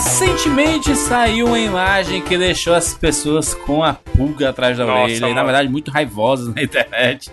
Recentemente saiu uma imagem que deixou as pessoas com a pulga atrás da Nossa, orelha e, na verdade, muito raivosas na internet.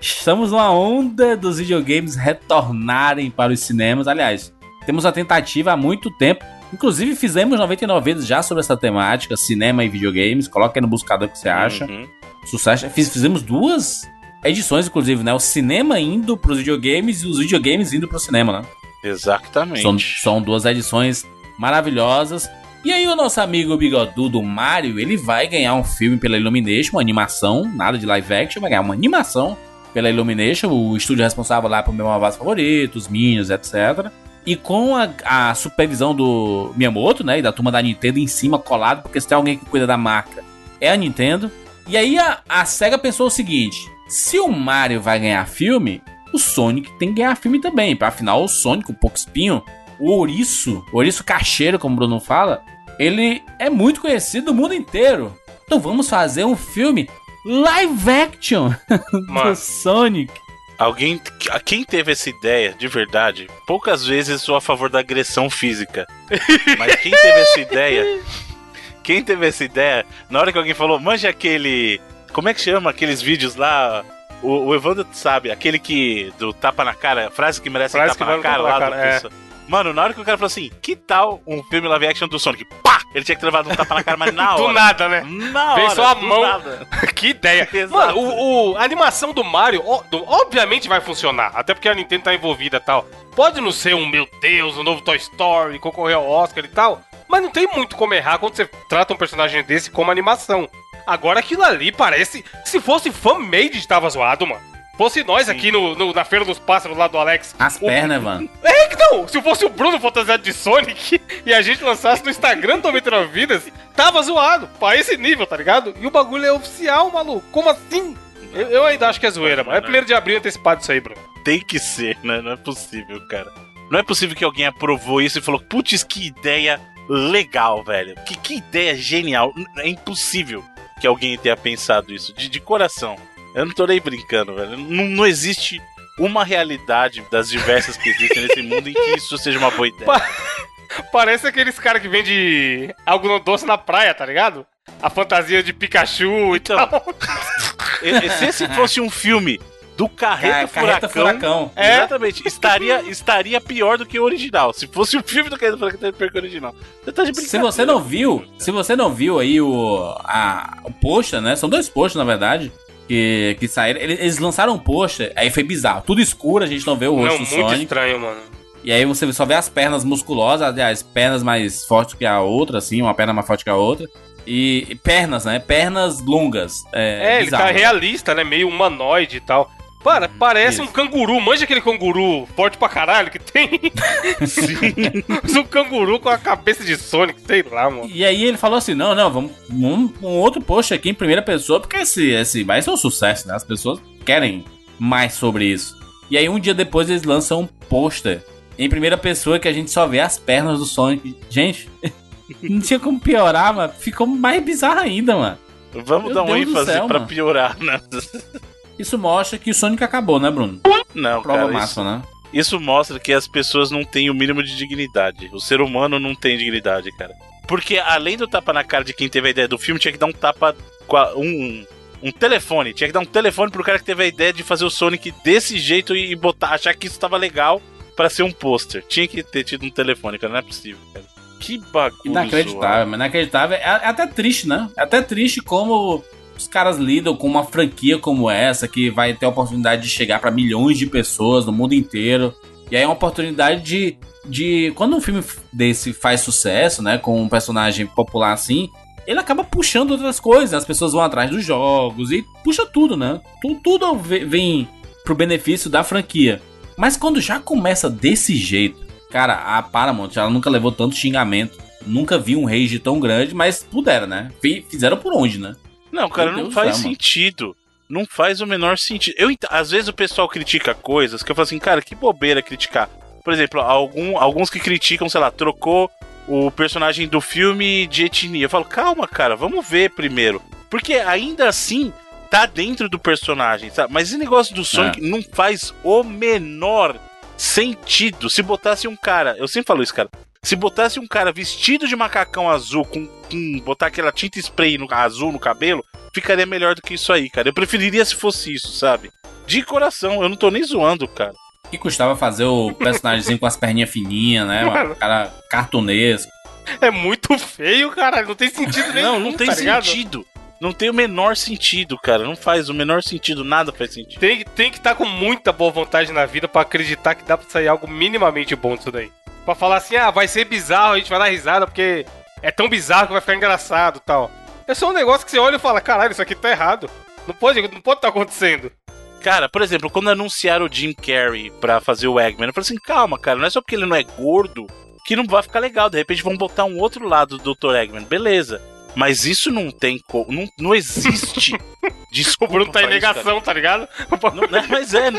Estamos numa onda dos videogames retornarem para os cinemas. Aliás, temos a tentativa há muito tempo. Inclusive, fizemos 99 vezes já sobre essa temática, cinema e videogames. Coloca aí no buscador o que você acha. Uhum. Sucesso. Fiz- fizemos duas edições, inclusive, né? O cinema indo pros videogames e os videogames indo pro cinema, né? Exatamente. São, são duas edições maravilhosas. E aí o nosso amigo bigodudo Mario, ele vai ganhar um filme pela Illumination, uma animação, nada de live action, vai ganhar uma animação pela Illumination, o estúdio responsável lá por meu Avaz favorito, os Minions, etc. E com a, a supervisão do Miyamoto, né, e da turma da Nintendo em cima, colado, porque se tem alguém que cuida da marca, é a Nintendo. E aí a, a SEGA pensou o seguinte, se o Mario vai ganhar filme, o Sonic tem que ganhar filme também. Afinal, o Sonic, o pouco espinho, o ouriço, o ouriço cacheiro, como o Bruno fala, ele é muito conhecido no mundo inteiro. Então vamos fazer um filme live action do Mano. Sonic. Alguém. Quem teve essa ideia, de verdade, poucas vezes sou a favor da agressão física. Mas quem teve essa ideia. Quem teve essa ideia, na hora que alguém falou, manja aquele. Como é que chama aqueles vídeos lá? O, o Evandro sabe, aquele que. do tapa na cara, frase que merece Frase tapa que na cara tapa na lá do é. Mano, na hora que o cara falou assim, que tal um filme live action do Sonic? Pá! Ele tinha que ter levado um tapa na cara, mas na hora. Do nada, né? Na Vem hora. só a mão. nada. que ideia. Exato. Mano, o, o- a animação do Mario, ó, do- obviamente vai funcionar. Até porque a Nintendo tá envolvida e tal. Pode não ser um, meu Deus, um novo Toy Story, concorrer ao Oscar e tal. Mas não tem muito como errar quando você trata um personagem desse como animação. Agora aquilo ali parece. Se fosse fan-made, tava zoado, mano. Fosse nós aqui no, no- na Feira dos Pássaros lá do Alex. As o- pernas, mano. É que não! Se fosse o Bruno fantasiado de Sonic e a gente lançasse no Instagram do 99 Vidas, tava zoado. Pra esse nível, tá ligado? E o bagulho é oficial, maluco. Como assim? Eu, eu ainda acho que é zoeira, mano. É primeiro de abril antecipado isso aí, Bruno. Tem que ser, né? Não é possível, cara. Não é possível que alguém aprovou isso e falou, putz, que ideia legal, velho. Que, que ideia genial. É impossível que alguém tenha pensado isso, de, de coração. Eu não tô nem brincando, velho. Não, não existe uma realidade das diversas que existem nesse mundo em que isso seja uma boa ideia. Pa- Parece aqueles caras que vendem algodão doce na praia, tá ligado? A fantasia de Pikachu e Então, tal. E Se esse fosse um filme do Carreta, Ca- Carreta Furacão, Furacão. É. Exatamente. Estaria, estaria pior do que o original. Se fosse um filme do Carreta Furacão, estaria pior que o original. Você tá de Se brincadeira. você não viu, se você não viu aí o, a, o pôster, né? São dois posters, na verdade, que, que saíram. Eles, lançaram um pôster, aí foi bizarro. Tudo escuro, a gente não vê o Não, rosto muito do Sonic. estranho, mano. E aí você só vê as pernas musculosas, aliás, pernas mais fortes que a outra, assim, uma perna mais forte que a outra. E, e pernas, né? Pernas longas. É, É, ele bizarro, tá realista, né? Meio humanoide e tal. Para, parece Isso. um canguru. Manja aquele canguru forte pra caralho que tem? Sim. um canguru com a cabeça de Sonic, sei lá, mano. E aí ele falou assim: não, não, vamos um, um outro post aqui em primeira pessoa, porque esse, esse vai ser um sucesso, né? As pessoas querem mais sobre isso. E aí um dia depois eles lançam um pôster em primeira pessoa que a gente só vê as pernas do Sonic. Gente, não tinha como piorar, mano. Ficou mais bizarro ainda, mano. Vamos Meu dar um Deus ênfase céu, pra mano. piorar, né? Isso mostra que o Sonic acabou, né, Bruno? Não, Prova cara. Isso, né? isso mostra que as pessoas não têm o mínimo de dignidade. O ser humano não tem dignidade, cara. Porque além do tapa na cara de quem teve a ideia do filme, tinha que dar um tapa com um, um telefone. Tinha que dar um telefone pro cara que teve a ideia de fazer o Sonic desse jeito e botar, achar que isso tava legal pra ser um pôster. Tinha que ter tido um telefone, cara. Não é possível, cara. Que bagulho. Inacreditável, mas inacreditável. É, é até triste, né? É até triste como os caras lidam com uma franquia como essa, que vai ter a oportunidade de chegar pra milhões de pessoas no mundo inteiro. E aí é uma oportunidade de, de. Quando um filme desse faz sucesso, né? Com um personagem popular assim, ele acaba puxando outras coisas. As pessoas vão atrás dos jogos e puxa tudo, né? Tu- Tudo ve- vem pro benefício da franquia. Mas quando já começa desse jeito, cara, a Paramount ela nunca levou tanto xingamento. Nunca vi um rage tão grande, mas puderam, né? Fi- Fizeram por onde, né? Não, cara, Meu não Deus faz céu, mano. sentido. Não faz o menor sentido. Eu, às vezes o pessoal critica coisas que eu falo assim, cara, que bobeira criticar. Por exemplo, algum, alguns que criticam, sei lá, trocou o personagem do filme de etnia. Eu falo, calma, cara, vamos ver primeiro. Porque ainda assim tá dentro do personagem, sabe? Mas esse negócio do Sonic não faz o menor sentido. Se botasse um cara, eu sempre falo isso, cara. Se botasse um cara vestido de macacão azul, com, com botar aquela tinta spray no, azul no cabelo, ficaria melhor do que isso aí, cara. Eu preferiria se fosse isso, sabe? De coração, eu não tô nem zoando, cara. E custava fazer o personagemzinho com as perninhas fininhas, né? O cara cartunesco. É muito feio, cara. Não tem sentido nenhum. Não, não tem tá ligado? sentido. Não tem o menor sentido, cara. Não faz o menor sentido, nada faz sentido. Tem, tem que estar com muita boa vontade na vida pra acreditar que dá pra sair algo minimamente bom disso daí. Pra falar assim, ah, vai ser bizarro, a gente vai dar risada porque é tão bizarro que vai ficar engraçado e tal. É só um negócio que você olha e fala, caralho, isso aqui tá errado. Não pode, não pode estar acontecendo. Cara, por exemplo, quando anunciaram o Jim Carrey pra fazer o Eggman, eu falei assim, calma, cara, não é só porque ele não é gordo que não vai ficar legal. De repente vão botar um outro lado do Dr. Eggman, beleza. Mas isso não tem co... não, não existe. O Desculpa. Bruno tá em falar isso, negação, tá ligado? Não, né, mas é.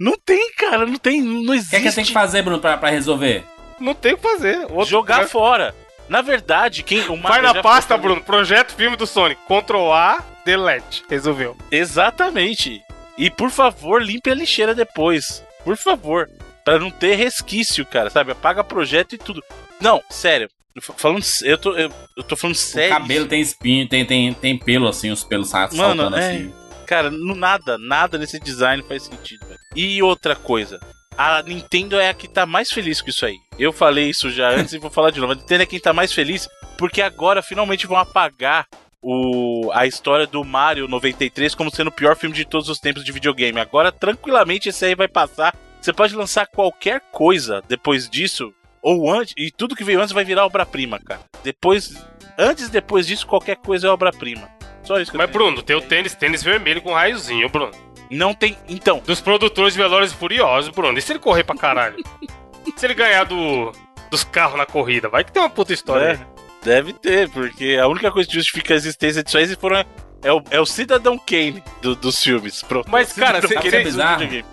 Não tem, cara, não tem, não O existe. que é que tem que fazer, Bruno, pra, pra resolver? Não tem o que fazer. Outro- Jogar fora. Na verdade, quem o Vai na pasta, falou- Bruno. Projeto filme do Sonic. Ctrl A, delete. Resolveu. Exatamente. E por favor, limpe a lixeira depois. Por favor. Pra não ter resquício, cara, sabe? Apaga projeto e tudo. Não, sério. Falando, eu tô, eu, eu tô falando O sério. cabelo tem espinho, tem, tem, tem pelo assim, os pelos Mano, saltando é. assim. Cara, no nada, nada nesse design faz sentido, velho. E outra coisa, a Nintendo é a que tá mais feliz com isso aí. Eu falei isso já antes e vou falar de novo. A Nintendo é quem tá mais feliz porque agora finalmente vão apagar o, a história do Mario 93 como sendo o pior filme de todos os tempos de videogame. Agora, tranquilamente, esse aí vai passar. Você pode lançar qualquer coisa depois disso, ou antes, e tudo que veio antes vai virar obra-prima, cara. Depois, antes e depois disso, qualquer coisa é obra-prima. Só isso que eu Mas. Bruno, tem o tênis, tênis vermelho com raiozinho, Bruno. Não tem. Então, Dos produtores de Velozes e Furiosos, Bruno. E se ele correr pra caralho? se ele ganhar do, dos carros na corrida? Vai que tem uma puta história É, deve ter, porque a única coisa que justifica a existência disso aí se foram. É o, é o Cidadão Kane do- dos filmes. Pronto. Mas, cara, você queria- do bizarro? aí.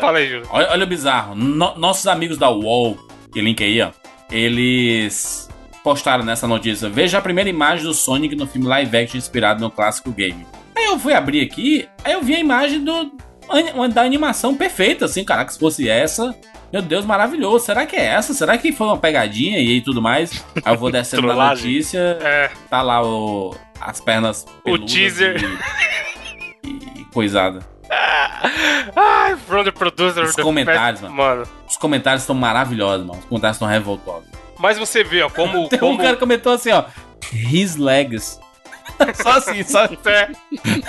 Fala aí, Júlio. Olha, olha o bizarro. No- nossos amigos da UOL, que link aí, ó, eles postaram nessa notícia. Veja a primeira imagem do Sonic no filme live action inspirado no clássico game. Aí eu fui abrir aqui, aí eu vi a imagem do da animação perfeita, assim, caraca, se fosse essa, meu Deus, maravilhoso. Será que é essa? Será que foi uma pegadinha e aí tudo mais? Aí eu vou descendo na notícia, É, tá lá o, as pernas peludas teaser. e, e coisada. Ai, from the producer. Os comentários, mano. Mano. Os comentários estão maravilhosos, mano. Os comentários estão revoltosos. Mas você vê, ó, como. Tem como... um cara comentou assim, ó. His legs. Só assim, só. É.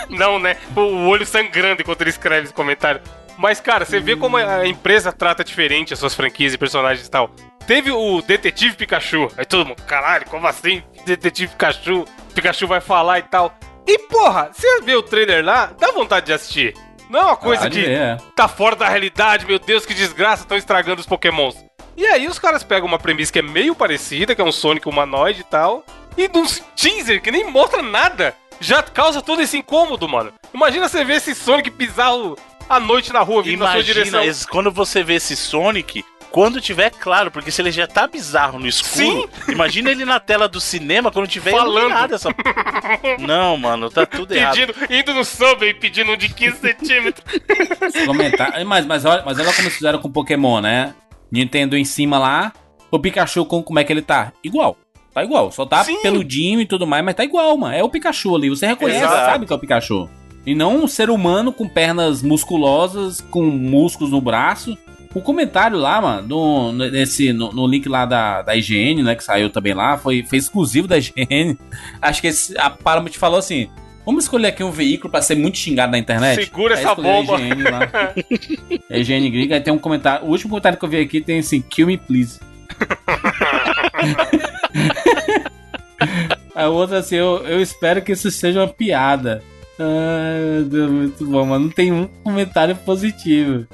Não, né? O olho sangrando enquanto ele escreve esse comentário. Mas, cara, você vê como a empresa trata diferente as suas franquias e personagens e tal. Teve o Detetive Pikachu. Aí todo mundo, caralho, como assim? Detetive Pikachu. Pikachu vai falar e tal. E, porra, você vê o trailer lá, dá vontade de assistir. Não é uma coisa que é. tá fora da realidade, meu Deus, que desgraça, estão estragando os pokémons. E aí os caras pegam uma premissa que é meio parecida, que é um Sonic humanoide e tal, e num teaser que nem mostra nada, já causa todo esse incômodo, mano. Imagina você ver esse Sonic bizarro à noite na rua, vindo na sua Imagina, direção. quando você vê esse Sonic, quando tiver claro, porque se ele já tá bizarro no escuro, imagina ele na tela do cinema quando tiver Falando. iluminado essa. Não, mano, tá tudo errado. Pedindo, indo no Subway pedindo um de 15 centímetros. Os comentários. Mas, mas, olha, mas olha como eles fizeram com Pokémon, né? Nintendo em cima lá. O Pikachu, com, como é que ele tá? Igual. Tá igual. Só tá Sim. peludinho e tudo mais, mas tá igual, mano. É o Pikachu ali. Você reconhece, Exato. sabe que é o Pikachu. E não um ser humano com pernas musculosas, com músculos no braço. O comentário lá, mano, no, nesse, no, no link lá da, da IGN, né, que saiu também lá, foi, foi exclusivo da IGN. Acho que esse, a Paramount falou assim: vamos escolher aqui um veículo pra ser muito xingado na internet. Segura Aí essa escolheu a bomba. IGN lá. A IGN gringa, aí tem um comentário. O último comentário que eu vi aqui tem assim: kill me please. A outra assim, eu, eu espero que isso seja uma piada. Ai, Deus, muito bom, mano. Não tem um comentário positivo.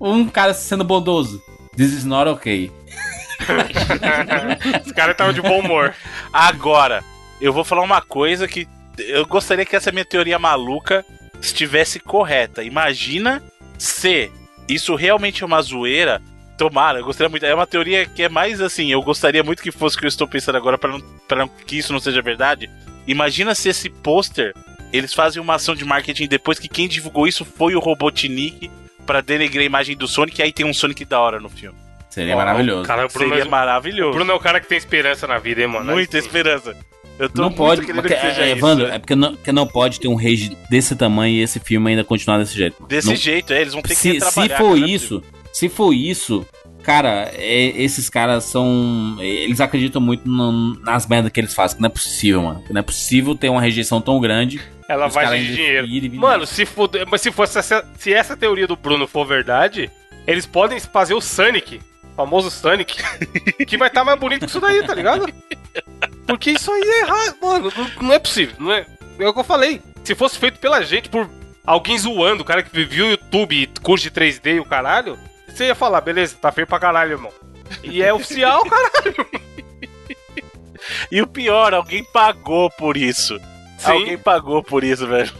Um cara sendo bondoso. This is not okay. Os caras estavam de bom humor. Agora, eu vou falar uma coisa que eu gostaria que essa minha teoria maluca estivesse correta. Imagina se isso realmente é uma zoeira. Tomara, eu gostaria muito. É uma teoria que é mais assim. Eu gostaria muito que fosse o que eu estou pensando agora para não, pra não- que isso não seja verdade. Imagina se esse pôster eles fazem uma ação de marketing depois que quem divulgou isso foi o Robotnik para denegrir a imagem do Sonic. E aí tem um Sonic da hora no filme. Seria Ó, maravilhoso. Cara, o Bruno, Seria o maravilhoso. Bruno é o cara que tem esperança na vida, hein, mano? Muita esperança. Eu tô não muito pode, querendo porque, que seja é, isso. Evandro, né? é porque não, porque não pode ter um rage desse tamanho e esse filme ainda continuar desse jeito. Desse Não- jeito, é, eles vão ter que se, se trabalhar. for cara, não é isso, se for isso, cara, é- esses caras são. Eles acreditam muito no- nas merdas que eles fazem, que não é possível, mano. Que não é possível ter uma rejeição tão grande. Ela vai de dinheiro. e Mano, se for, mas se fosse essa, se essa teoria do Bruno for verdade, eles podem fazer o Sonic, o famoso Sonic, que vai estar mais bonito que isso daí, tá ligado? Porque isso aí é errado, mano, não, não é possível, não é, é o que eu falei. Se fosse feito pela gente por alguém zoando, o cara que viu o YouTube, curso de 3D e o caralho, você ia falar, beleza, tá feio pra caralho, irmão. E é oficial, cara. E o pior, alguém pagou por isso. Sim. Alguém pagou por isso, velho.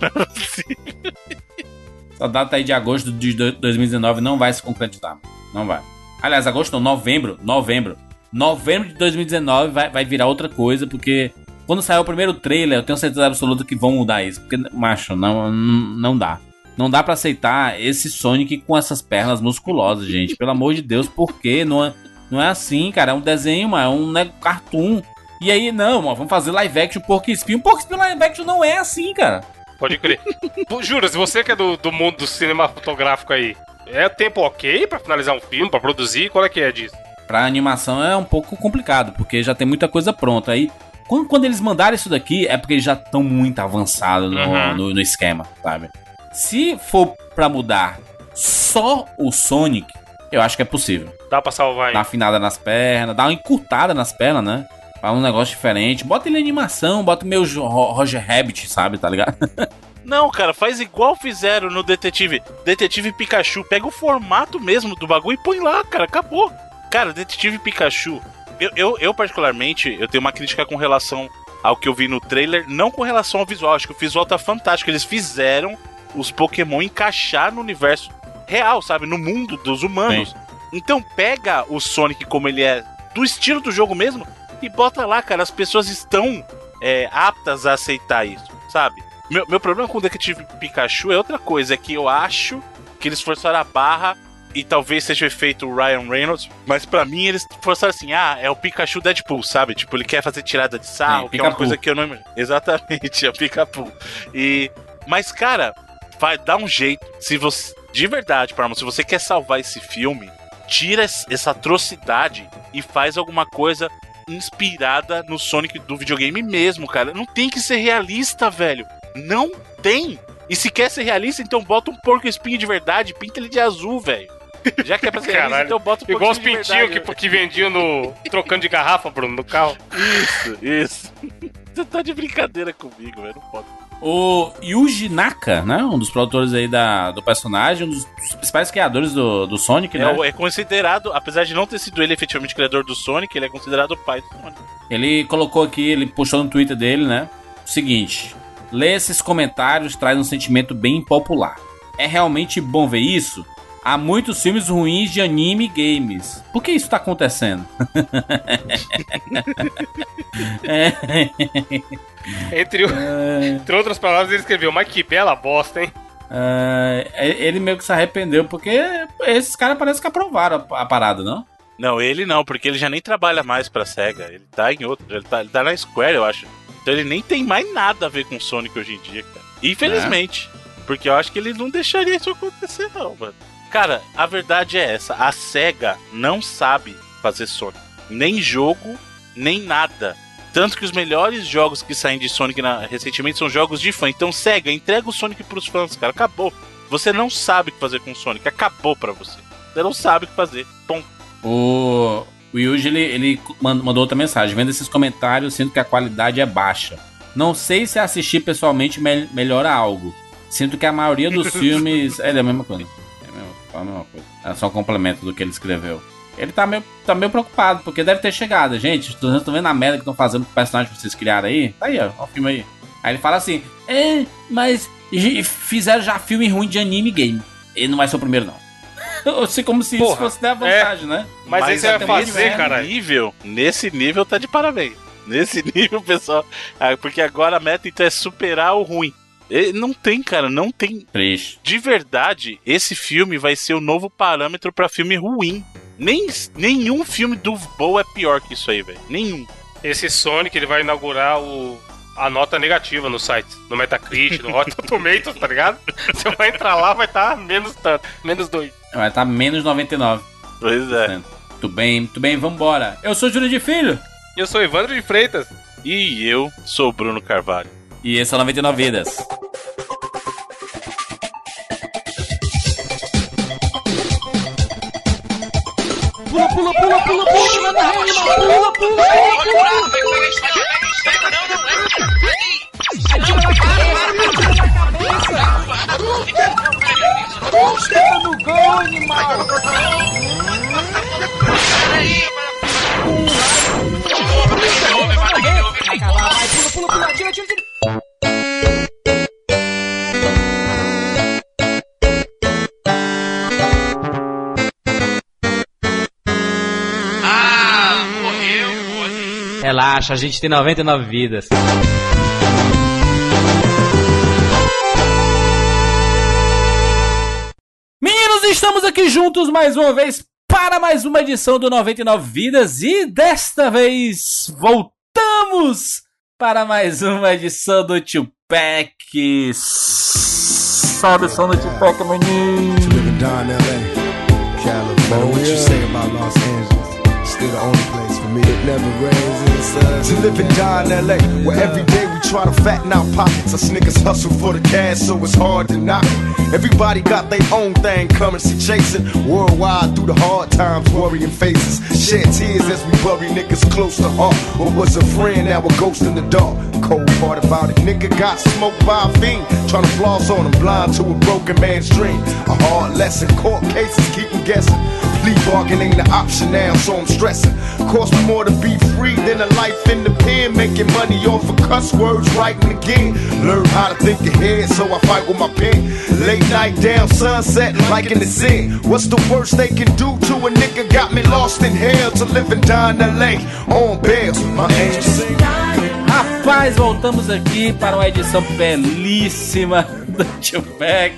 Essa data aí de agosto de do- 2019 não vai se concretizar. Não vai. Aliás, agosto não, novembro. Novembro. Novembro de 2019 vai, vai virar outra coisa, porque quando sair o primeiro trailer, eu tenho certeza absoluta que vão mudar isso. Porque, macho, não, não não dá. Não dá pra aceitar esse Sonic com essas pernas musculosas, gente. Pelo amor de Deus, por quê? Não é, não é assim, cara. É um desenho, mano. É um né, cartoon. E aí, não, mano, vamos fazer live action Porco Espinho. Porco Espinho live action não é assim, cara. Pode crer. Jura, se você que é do, do mundo do cinema fotográfico aí, é tempo ok pra finalizar um filme, pra produzir? Qual é que é disso? Pra animação é um pouco complicado, porque já tem muita coisa pronta. Aí, quando, quando eles mandaram isso daqui, é porque eles já estão muito avançados no, Uhum. no, no esquema, sabe? Se for pra mudar só o Sonic, eu acho que é possível. Dá pra salvar. Dar uma afinada nas pernas, dar uma encurtada nas pernas, né? Pra um negócio diferente. Bota ele em animação, bota meio Roger Rabbit, sabe? Tá ligado? Não, cara, faz igual fizeram no Detetive. Detetive Pikachu. Pega o formato mesmo do bagulho e põe lá, cara. Acabou. Cara, Detetive Pikachu. Eu, eu, eu, particularmente, eu tenho uma crítica com relação ao que eu vi no trailer. Não com relação ao visual. Acho que o visual tá fantástico. Eles fizeram os Pokémon encaixar no universo real, sabe? No mundo dos humanos. Então pega o Sonic como ele é, do estilo do jogo mesmo, e bota lá, cara. As pessoas estão é, aptas a aceitar isso, sabe? Meu, meu problema com o Detective Pikachu é outra coisa, é que eu acho que eles forçaram a barra e talvez seja o efeito Ryan Reynolds, mas pra mim eles forçaram assim, ah, é o Pikachu Deadpool, sabe? Tipo, ele quer fazer tirada de sarro, É, que é uma coisa que eu não imagino. Exatamente, é o Pikachu. E mas cara, vai dar um jeito, se você de verdade, Parma, se você quer salvar esse filme, tira es- essa atrocidade e faz alguma coisa inspirada no Sonic do videogame mesmo, cara. Não tem que ser realista, velho. Não tem. E se quer ser realista, então bota um porco espinho de verdade, pinta ele de azul, velho. Já que é pra ser realista, Caralho. então bota um porco Igual os pintinhos que, que vendiam no. trocando de garrafa, Bruno, no carro. Isso, isso. Você tá de brincadeira comigo, velho. Não pode. O Yuji Naka, né? Um dos produtores aí da, do personagem, um dos, principais criadores do, do Sonic, É, né? é considerado, apesar de não ter sido ele efetivamente criador do Sonic, ele é considerado o pai do Sonic. Ele colocou aqui, ele postou no Twitter dele, né? O seguinte: ler esses comentários traz um sentimento bem impopular. É realmente bom ver isso? Há muitos filmes ruins de anime e games. Por que isso tá acontecendo? É, Entre, o- entre outras palavras, ele escreveu, mas que bela bosta, hein? é, ele meio que se arrependeu, porque esses caras parecem que aprovaram a, a parada, não? Não, ele não, porque ele já nem trabalha mais pra SEGA. Ele tá em outro. Ele tá, ele tá na Square, eu acho. Então ele nem tem mais nada a ver com Sonic hoje em dia, cara. Infelizmente. Porque eu acho que ele não deixaria isso acontecer, não, mano. Cara, a verdade é essa. A SEGA não sabe fazer Sonic. Nem jogo, nem nada. Tanto que os melhores jogos que saem de Sonic na- recentemente são jogos de fã. Então, SEGA, entrega o Sonic pros fãs, cara. Acabou. Você não sabe o que fazer com o Sonic. Acabou pra você. Você não sabe o que fazer. Ponto. O, o Yuji, ele, ele man- mandou outra mensagem. Vendo esses comentários, sinto que a qualidade é baixa. Não sei se assistir pessoalmente me- melhora algo. Sinto que a maioria dos filmes... É, é a mesma coisa. É a mesma, é coisa. É só um complemento do que ele escreveu. Ele tá meio, tá meio preocupado, porque deve ter chegado. Gente, vocês estão vendo a merda que estão fazendo com o personagem que vocês criaram aí? Tá aí, ó. Ó o filme aí. Aí ele fala assim: É, mas fizeram já filme ruim de anime game. Ele não vai ser o primeiro, não. Assim, como se isso Porra, fosse dar vantagem, né? Mas, aí você vai até fazer, nesse cara. nível, nesse nível tá de parabéns. Nesse nível, pessoal. Ah, Porque agora a meta então é superar o ruim. E Não tem, cara, não tem. Triste. De verdade, esse filme vai ser o novo parâmetro pra filme ruim. Nem, nenhum filme do Bow é pior que isso aí, velho. Nenhum. Esse Sonic, ele vai inaugurar o, a nota negativa no site, no Metacritic, no Rotten Tomatoes, tá ligado? Você vai entrar lá, vai estar tá menos tanto, menos dois. Vai estar tá menos 99. Pois é. Muito bem, muito bem, vambora. Eu sou Júlio de Filho. Eu sou Evandro de Freitas. E eu sou Bruno Carvalho. E esse é o 99 Vidas. Pula, pula, pula, pula, pula, pula, pula, pula, pula, pula, Relaxa, a gente tem 99 vidas. Meninos, estamos aqui juntos mais uma vez para mais uma edição do 99 Vidas e desta vez voltamos para mais uma edição do Tupac. Sabe o som do Tupac, menino? Place me. It never rains in. To live and die in LA, where every day we try to fatten our pockets. Us niggas hustle for the cash, so it's hard to knock. Everybody got their own thing, currency chasing. Worldwide through the hard times, worrying faces. Shed tears as we bury niggas close to heart. What was a friend, now a ghost in the dark. Cold part about it, nigga got smoked by a fiend. Trying to floss on him, blind to a broken man's dream. A hard lesson, court cases keep him guessing. Plea bargain ain't an option now, so I'm stressing. Cost me more to be free than a life in the pen. Making money off of cuss words, writing again. Learn how to think ahead, so I fight with my pen. Late night down, sunset, like in the sin. What's the worst they can do to a nigga? Got me lost in hell to live and die in LA. On bail, my angels. Rapaz, voltamos aqui para uma edição belíssima do Tupac.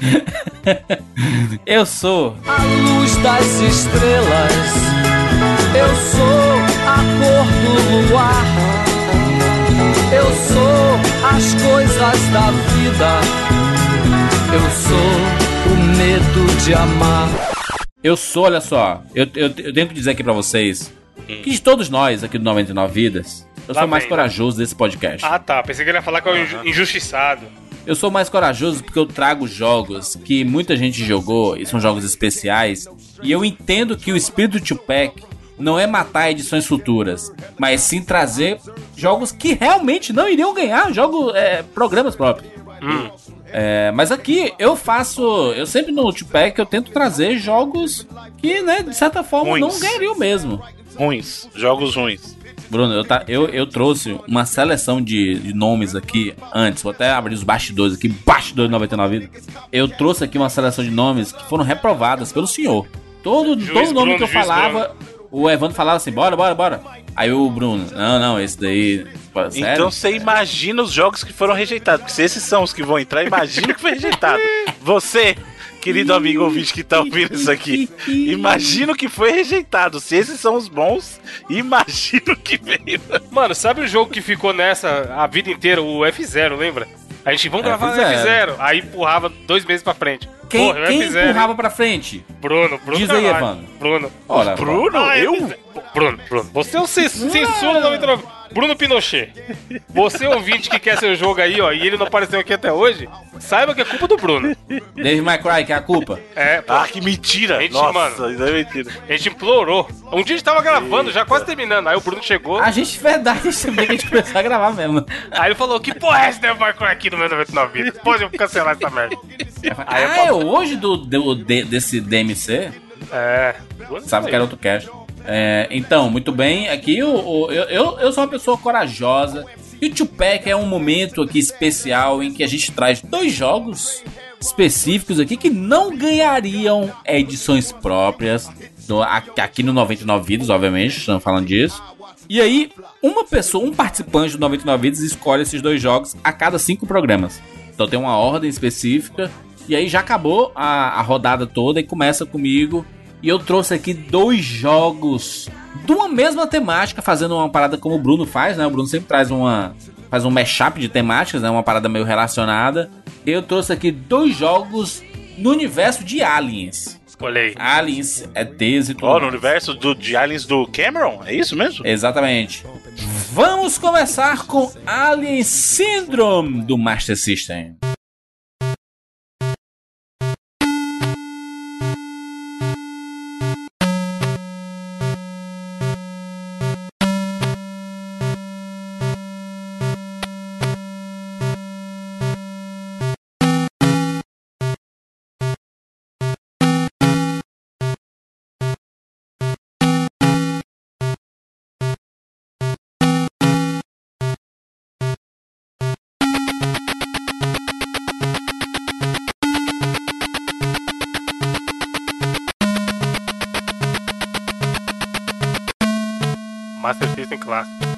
Eu sou a luz das estrelas eu sou a cor do luar. Eu sou as coisas da vida. Eu sou o medo de amar. Eu sou, olha só, eu, eu, eu tenho que dizer aqui pra vocês que de todos nós aqui do 99 Vidas, eu Lá sou mais corajoso desse podcast. Ah tá, pensei que ele ia falar que é o injustiçado. Eu sou mais corajoso porque eu trago jogos que muita gente jogou e são jogos especiais. E eu entendo que o espírito do Tupac não é matar edições futuras, mas sim trazer jogos que realmente não iriam ganhar, jogo, é, programas próprios. Hum. É, mas aqui eu faço. Eu sempre no Tupac eu tento trazer jogos que, né, de certa forma, ruins. não ganhariam mesmo. Ruins, jogos ruins. Bruno, eu, tá, eu, eu trouxe uma seleção de, de, nomes aqui antes. Vou até abrir os bastidores aqui, bastidores 99 Eu trouxe aqui uma seleção de nomes que foram reprovadas pelo senhor. Todo, todo nome Bruno, que eu falava, Bruno o Evandro falava assim: bora, bora, bora. Aí o Bruno, não, não, esse daí. Sério? Então você imagina os jogos que foram rejeitados. Porque se esses são os que vão entrar, imagina que foi rejeitado. Você, querido amigo ouvinte que tá ouvindo isso aqui, imagina o que foi rejeitado. Se esses são os bons, imagina o que veio. Mano, sabe o jogo que ficou nessa a vida inteira? O F0, lembra? A gente, vamos gravar F0. no F0. Aí empurrava dois meses pra frente. Quem, Porra, quem empurrava pra frente? Bruno, Bruno. Diz aí, Evandro. Bruno. Ora, Bruno? Ah, eu? Bruno, Bruno. Você é o censura 99. Bruno Pinochet. Você ouvinte que quer seu jogo aí, ó, e ele não apareceu aqui até hoje, saiba que é culpa do Bruno. Dave McCray, que é a culpa. É, pô. Ah, que mentira. A gente, Nossa, mano, isso é mentira. A gente implorou. Um dia a gente tava gravando, já quase terminando, aí o Bruno chegou. A gente, verdade, sabia que a gente começou a gravar mesmo. Aí ele falou, que porra é essa Dave McCray aqui no meu 99 vídeos? Pode cancelar essa merda. Aí ah, é hoje do, do, desse DMC? É. Sabe que era outro cast. É, então, muito bem. Aqui o, o, eu, eu sou uma pessoa corajosa. E o Tupac é um momento aqui especial em que a gente traz dois jogos específicos aqui que não ganhariam edições próprias. Do, aqui no 99 Vidas, obviamente, estamos falando disso. E aí, uma pessoa, um participante do 99 Vidas escolhe esses dois jogos a cada cinco programas. Então tem uma ordem específica. E aí já acabou a, a rodada toda e começa comigo E eu trouxe aqui dois jogos de uma mesma temática, fazendo uma parada como o Bruno faz, né? O Bruno sempre traz uma. faz um mashup de temáticas, né? Uma parada meio relacionada. Eu trouxe aqui dois jogos no universo de Aliens. Olhei. Aliens, ETs e tudo. Ó, no universo do, de Aliens do Cameron? É isso mesmo? Exatamente. Vamos começar com Alien Syndrome do Master System.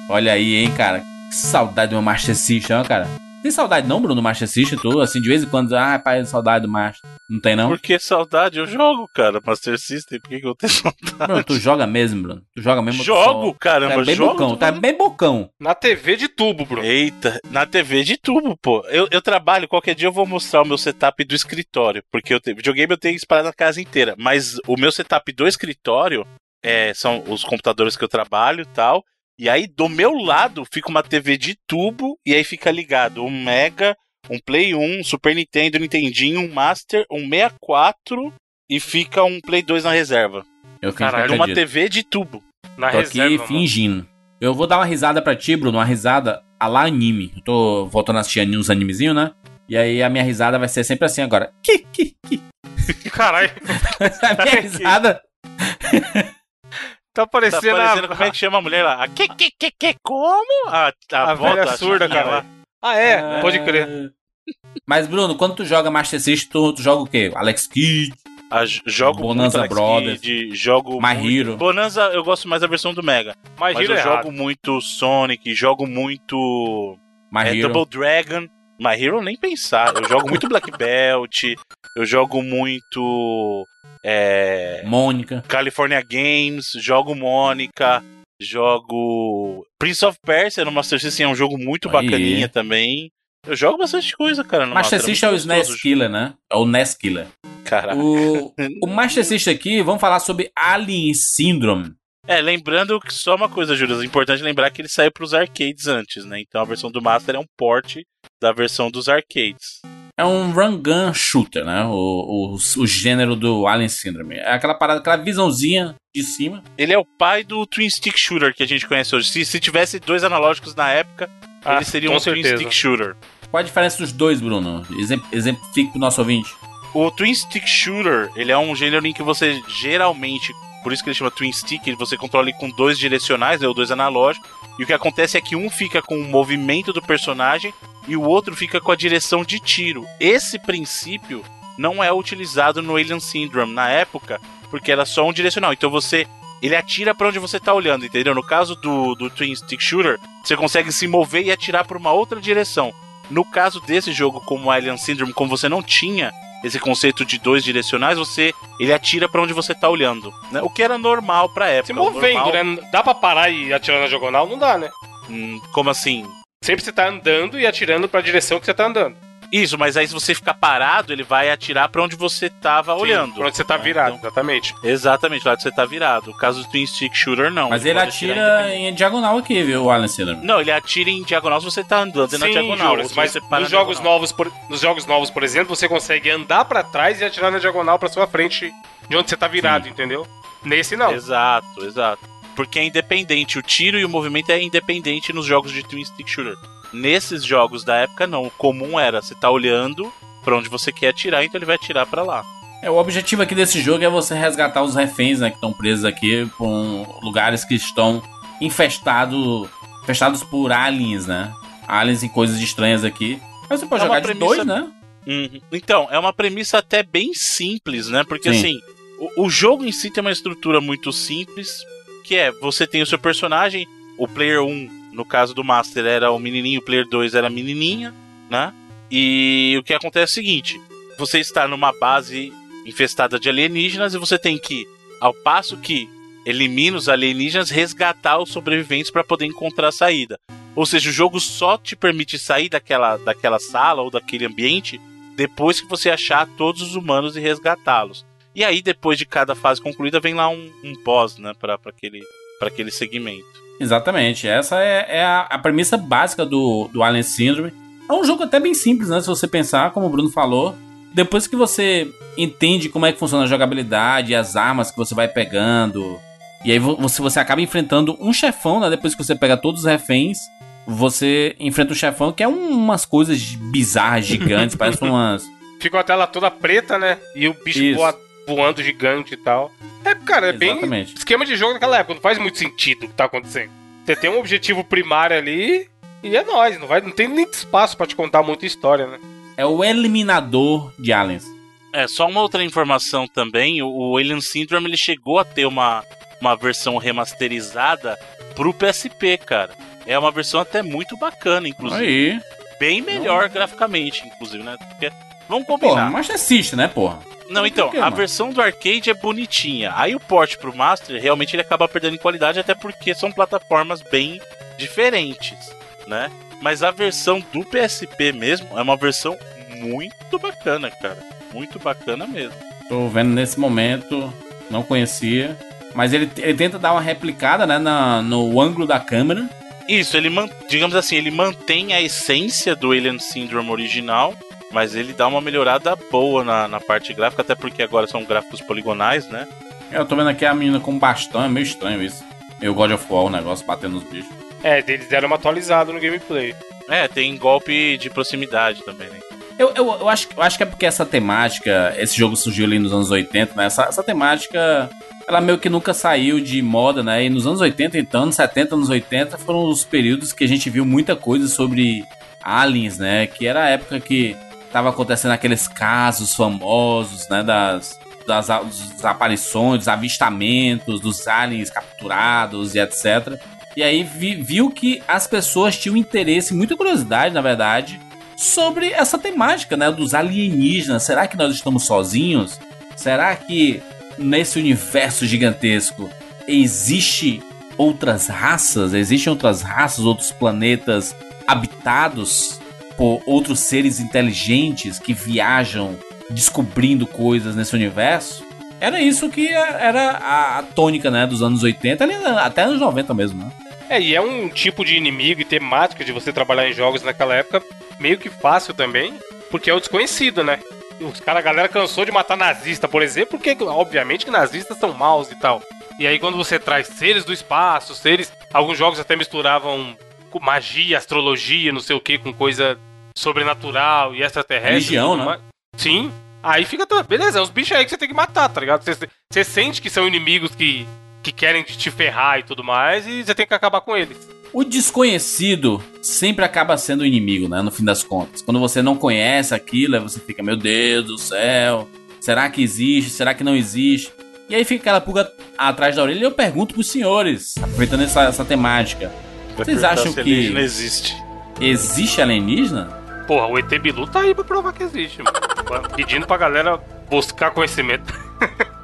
Olha aí, hein, cara. Que saudade do meu Master System, ó, cara. Tem saudade não, Bruno, do Master System? Tu, assim, de vez em quando, ah, pai, saudade do Master. Não tem, não? Por que saudade? Eu jogo, cara, Master System. Por que, que eu tenho saudade? Bruno, tu joga mesmo, Bruno. Tu joga mesmo. Jogo, Tu caramba, é bem jogo. bocão, tá bem bocão. Na TV de tubo, Bruno. Eita, na TV de tubo, pô. Eu, eu trabalho, qualquer dia eu vou mostrar o meu setup do escritório. Porque eu tenho, videogame eu tenho espalhado na casa inteira. Mas o meu setup do escritório é, são os computadores que eu trabalho e tal. E aí do meu lado fica uma TV de tubo e aí fica ligado um Mega, um Play 1, um Super Nintendo, Nintendinho, um Master, um 64 e fica um Play 2 na reserva. Eu fingi Caralho, acredito. TV de tubo. Na Tô reserva. aqui mano. fingindo. Eu vou dar uma risada pra ti, Bruno, uma risada a lá anime. Eu tô voltando a assistir uns animezinhos, né? E aí a minha risada vai ser sempre assim agora. Que, que, que. Caralho, A minha risada. tá Tá parecendo, parecendo, a, como é que chama a mulher lá? A que, que, que, que, como? A, a, a avó velha da surda, cara. lá. Ah, é, pode crer. Mas, Bruno, quando tu joga Master System, tu, tu joga o quê? Alex Kidd, A, j- jogo Bonanza Alex Brothers. Kidd, jogo My muito- Hero. Bonanza eu gosto mais da versão do Mega. Mas Mas giro eu errado. jogo muito Sonic, jogo muito My é, Hero. Double Dragon. My Hero nem pensar. Eu jogo muito Black Belt. Eu jogo muito é, Mônica. California Games. Jogo Mônica. Jogo Prince of Persia no Master System é um jogo muito Aí. bacaninha também. Eu jogo bastante coisa, cara. No Master System é o gostoso. Killer, né? É o NES Killer. Caraca. O, o Master System aqui, vamos falar sobre Alien Syndrome. É, lembrando que só uma coisa, Júlio, é importante lembrar que ele saiu pros arcades antes, né? Então a versão do Master é um port da versão dos arcades. É um run gun shooter, né? O, o, o gênero do Alien Syndrome. É aquela parada, aquela visãozinha de cima. Ele é o pai do Twin Stick Shooter que a gente conhece hoje. Se, se tivesse dois analógicos na época, Ah, ele seria um Twin certeza. Stick Shooter. Qual a diferença dos dois, Bruno? Exemp exemplifique pro nosso ouvinte. O Twin Stick Shooter, ele é um gênero em que você geralmente, por isso que ele chama Twin Stick, ele- você controla ele com dois direcionais, né, ou dois analógicos, e o que acontece é que um fica com o movimento do personagem e o outro fica com a direção de tiro. Esse princípio não é utilizado no Alien Syndrome na época, porque era só um direcional. Então você ele atira pra onde você tá olhando, entendeu? No caso do, do Twin Stick Shooter, você consegue se mover e atirar pra uma outra direção. No caso desse jogo, como Alien Syndrome, como você não tinha esse conceito de dois direcionais, você ele atira pra onde você tá olhando, né? O que era normal pra época. Se movendo, normal, né? Dá pra parar e atirar na diagonal? Não dá, né? hum, como assim? Sempre você tá andando e atirando pra direção que você tá andando. Isso, mas aí se você ficar parado, ele vai atirar pra onde você tava olhando. Sim, pra onde você tá né? virado, Então, exatamente. exatamente, lá onde você tá virado. O caso do Twin Stick Shooter, não. Mas ele atirar atira em diagonal aqui, viu, o Alien Syndrome? Não, ele atira em diagonal se você tá andando na Sim, diagonal. juras, mas para nos na jogos, diagonal. novos, por, nos jogos novos, por exemplo, você consegue andar pra trás e atirar na diagonal pra sua frente de onde você tá virado, entendeu? Nesse não. Exato, exato. Porque é independente, o tiro e o movimento é independente nos jogos de Twin Stick Shooter. Nesses jogos da época, não. O comum era você tá olhando pra onde você quer atirar, então ele vai atirar pra lá. É, o objetivo aqui desse jogo é você resgatar os reféns, né, que estão presos aqui com lugares que estão infestados, infestados por aliens, né? Aliens e coisas estranhas aqui. Mas você pode É jogar de premissa- dois, né? Uhum. Então, é uma premissa até bem simples, né? Porque Sim. assim, o, o jogo em si tem uma estrutura muito simples, que é, você tem o seu personagem, o player 1, no caso do Master, era o menininho, o player 2 era a menininha, né? E o que acontece é o seguinte, você está numa base infestada de alienígenas e você tem que Ao passo que elimina os alienígenas, resgatar os sobreviventes para poder encontrar a saída. Ou seja, o jogo só te permite sair daquela, daquela sala ou daquele ambiente depois que você achar todos os humanos e resgatá-los. E aí, depois de cada fase concluída, vem lá um, um pós, né, para aquele, aquele segmento. Exatamente, essa é, é a, a, premissa básica do, do Alien Syndrome. É um jogo até bem simples, né, se você pensar, como o Bruno falou. Depois que você entende como é que funciona a jogabilidade, as armas que você vai pegando, e aí você, você acaba enfrentando um chefão, né, depois que você pega todos os reféns, você enfrenta um chefão que é um, umas coisas bizarras, gigantes, parece umas. Fica a tela toda preta, né? E o bicho voa, voando gigante e tal. É, cara, é Exatamente. bem esquema de jogo daquela época, não faz muito sentido o que tá acontecendo. Você tem um objetivo primário ali e é nóis, não, vai, não tem nem espaço para te contar muita história, né? É o eliminador de aliens. É, só uma outra informação também, o Alien Syndrome ele chegou a ter uma, uma versão remasterizada pro PSP, cara. É uma versão até muito bacana, inclusive. Aí. Bem melhor Não. graficamente, inclusive, né? Porque, vamos combinar. Pô, mas assiste, né, porra? Não, então, a versão do arcade é bonitinha. Aí o port pro Master, realmente ele acaba perdendo em qualidade, até porque são plataformas bem diferentes, né? Mas a versão do PSP mesmo é uma versão muito bacana, cara. Muito bacana mesmo. Tô vendo nesse momento, não conhecia. Mas ele, ele tenta dar uma replicada, né, na, no ângulo da câmera. Isso, ele digamos assim, ele mantém a essência do Alien Syndrome original, mas ele dá uma melhorada boa na, na parte gráfica, até porque agora são gráficos poligonais, né? Eu tô vendo aqui a menina com bastão, é meio estranho isso. Meio God of War o negócio batendo nos bichos. É, eles deram uma atualizada no gameplay. É, tem golpe de proximidade também, né? Eu, eu, eu, acho, eu acho que é porque essa temática, esse jogo surgiu ali nos anos 80, né? Essa, essa temática ela meio que nunca saiu de moda, né? E nos anos 80, então, anos 70, anos 80, foram os períodos que a gente viu muita coisa sobre aliens, né? Que era a época que tava acontecendo aqueles casos famosos, né? Das, das, das aparições, dos avistamentos, dos aliens capturados e etc. E aí vi, viu que as pessoas tinham interesse, muita curiosidade, na verdade, sobre essa temática, né? Dos alienígenas. Será que nós estamos sozinhos? Será que nesse universo gigantesco existe outras raças? Existem outras raças, outros planetas habitados por outros seres inteligentes que viajam descobrindo coisas nesse universo? Era isso que era a, tônica, né, dos anos 80, até anos 90 mesmo, né? É, e é um tipo de inimigo e temática de você trabalhar em jogos naquela época meio que fácil também, porque é o desconhecido, né? Os cara, a galera cansou de matar nazista, por exemplo, porque obviamente que nazistas são maus e tal. E aí quando você traz seres do espaço, seres, alguns jogos até misturavam magia, astrologia, não sei o que, com coisa sobrenatural e extraterrestre. Religião, né? Sim. Aí fica, beleza, é os bichos aí que você tem que matar, tá ligado? Você, você sente que são inimigos que, que querem te ferrar e tudo mais, e você tem que acabar com eles. O desconhecido sempre acaba sendo o inimigo, né? No fim das contas. Quando você não conhece aquilo, você fica, meu Deus do céu, será que existe? Será que não existe? E aí fica aquela pulga atrás da orelha e eu pergunto pros senhores, aproveitando essa, essa temática. Vocês acham que. Alienígena existe. Existe alienígena? Porra, o ET Bilu tá aí pra provar que existe, mano. Pedindo pra galera buscar conhecimento.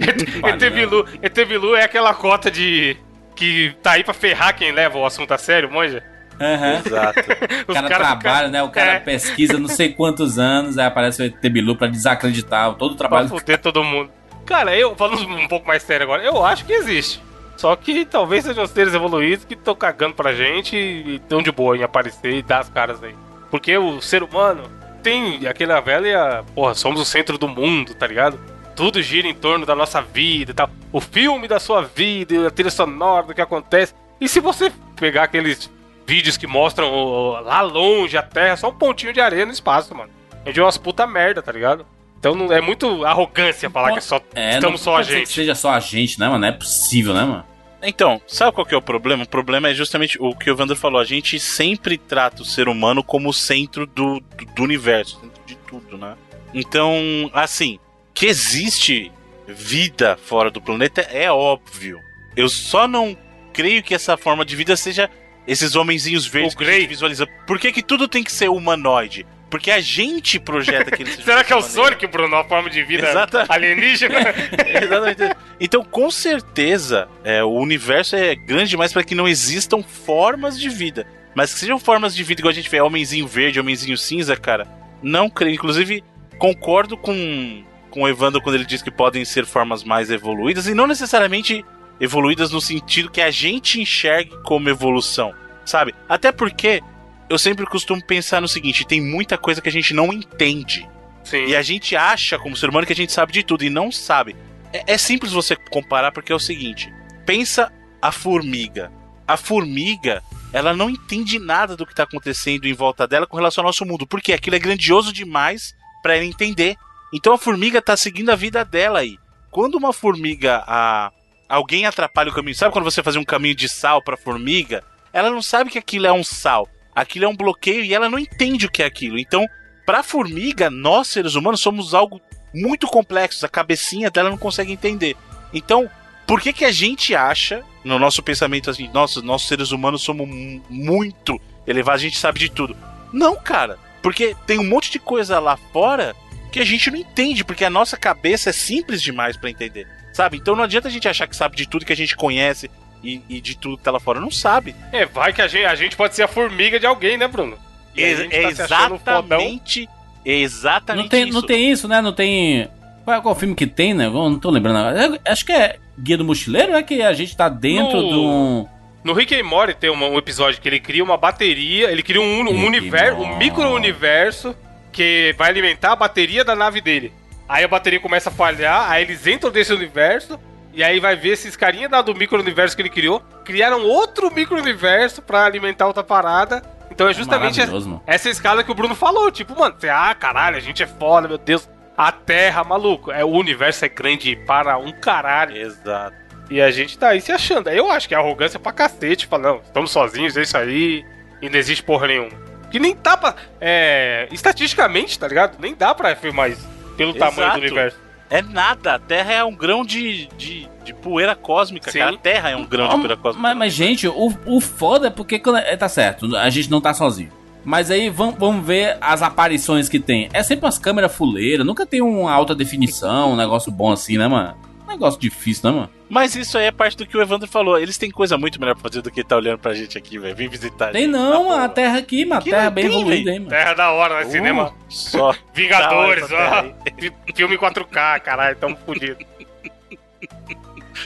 ET, Bilu, ET Bilu é aquela cota de que tá aí pra ferrar quem leva o assunto a sério, manja? Uhum. Exato. o cara, cara trabalha, né? O cara é. pesquisa não sei quantos anos, aí aparece o ET Bilu pra desacreditar todo o trabalho. Pra fuder todo mundo. Cara, eu, falando um pouco mais sério agora, eu acho que existe. Só que talvez sejam seres evoluídos que estão cagando pra gente e estão de boa em aparecer e dar as caras aí. Porque o ser humano tem aquela velha. Porra, somos o centro do mundo, tá ligado? tudo gira em torno da nossa vida e tal. O filme da sua vida, a trilha sonora do que acontece. E se você pegar aqueles vídeos que mostram lá longe a Terra, só um pontinho de areia no espaço, mano. É umas puta merda, tá ligado? Então não, é muito arrogância falar que é só, é, estamos só a gente. Que seja só a gente, né, mano? Não é possível, né, mano? Então, sabe qual que é o problema? O problema é justamente o que o Vander falou. A gente sempre trata o ser humano como o centro do, do, do universo, centro de tudo, né? Então, assim, que existe vida fora do planeta é óbvio. Eu só não creio que essa forma de vida seja esses homenzinhos verdes o que a gente visualiza. Por que, que tudo tem que ser humanoide? Porque a gente projeta que ele seja Será que é o maneira. Sonic, Bruno? A forma de vida Exatamente. alienígena? Exatamente. Então, com certeza, é, o universo é grande demais para que não existam formas de vida. Mas que sejam formas de vida igual a gente vê homenzinho verde, homenzinho cinza, cara, não creio. Inclusive, concordo com, com o Evandro quando ele diz que podem ser formas mais evoluídas e não necessariamente evoluídas no sentido que a gente enxergue como evolução, sabe? Até porque eu sempre costumo pensar no seguinte: tem muita coisa que a gente não entende. Sim. E a gente acha, como ser humano, que a gente sabe de tudo e não sabe. É, é simples você comparar porque é o seguinte: pensa a formiga. A formiga, ela não entende nada do que está acontecendo em volta dela com relação ao nosso mundo, porque aquilo é grandioso demais para ela entender. Então a formiga tá seguindo a vida dela aí. Quando uma formiga, a alguém atrapalha o caminho, sabe quando você fazia um caminho de sal para formiga? Ela não sabe que aquilo é um sal, aquilo é um bloqueio e ela não entende o que é aquilo. Então Pra formiga, nós seres humanos somos algo muito complexo, a cabecinha dela não consegue entender. Então, por que que a gente acha, no nosso pensamento assim, nossa, nós seres humanos somos mu- muito elevados, a gente sabe de tudo? Não, cara, porque tem um monte de coisa lá fora que a gente não entende, porque a nossa cabeça é simples demais pra entender, sabe? Então não adianta a gente achar que sabe de tudo que a gente conhece e, e de tudo que tá lá fora, não sabe. É, vai que a gente, a gente pode ser a formiga de alguém, né, Bruno? E a É, gente tá exatamente, exatamente Não tem, isso. não tem isso, né? Não tem. Qual é qual filme que tem, né? Não tô lembrando agora. Acho que é Guia do Mochileiro, é que a gente tá dentro No- de um. No Rick and Morty tem uma- um episódio que ele cria uma bateria, ele cria um, um universo, um micro-universo que vai alimentar a bateria da nave dele. Aí a bateria começa a falhar, aí eles entram nesse universo, e aí vai ver esses carinha da- do micro-universo que ele criou, criaram outro micro-universo pra alimentar outra parada. Então é justamente mano. essa escala que o Bruno falou. Tipo, mano, você, ah, caralho, a gente é foda, meu Deus. A Terra, maluco, é, o universo é grande para um caralho. Exato. E a gente tá aí se achando. Aí Eu acho que é arrogância pra cacete. Fala, não, estamos sozinhos, é isso aí. E não existe porra nenhuma. Que nem dá pra. É. Estatisticamente, tá ligado? Nem dá pra afirmar isso. Pelo tamanho Exato. do universo. É nada. A Terra é um grão de, de, de poeira cósmica, Sim. cara. A Terra é um grão de poeira cósmica. Mas, mas, gente, o, o foda é porque. quando- é, Tá certo, a gente não tá sozinho. Mas aí vamos, vamos ver as aparições que tem. É sempre umas câmeras fuleiras, nunca tem uma alta definição, um negócio bom assim, né, mano? Um negócio difícil, né, mano? Mas isso aí é parte do que o Evandro falou. Eles têm coisa muito melhor pra fazer do que tá olhando pra gente aqui, velho. Vem visitar. Tem gente. não, mano, a. Terra aqui, mano, Terra bem tem, evoluída, hein, mano. Terra da hora, né? Uh, Cinema. Só. Vingadores, ó. Fi- Filme 4K, caralho, tamo fudido.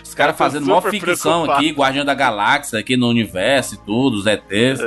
Os caras fazendo mó ficção preocupado. aqui, Guardião da Galáxia aqui no universo e tudo, os ETs.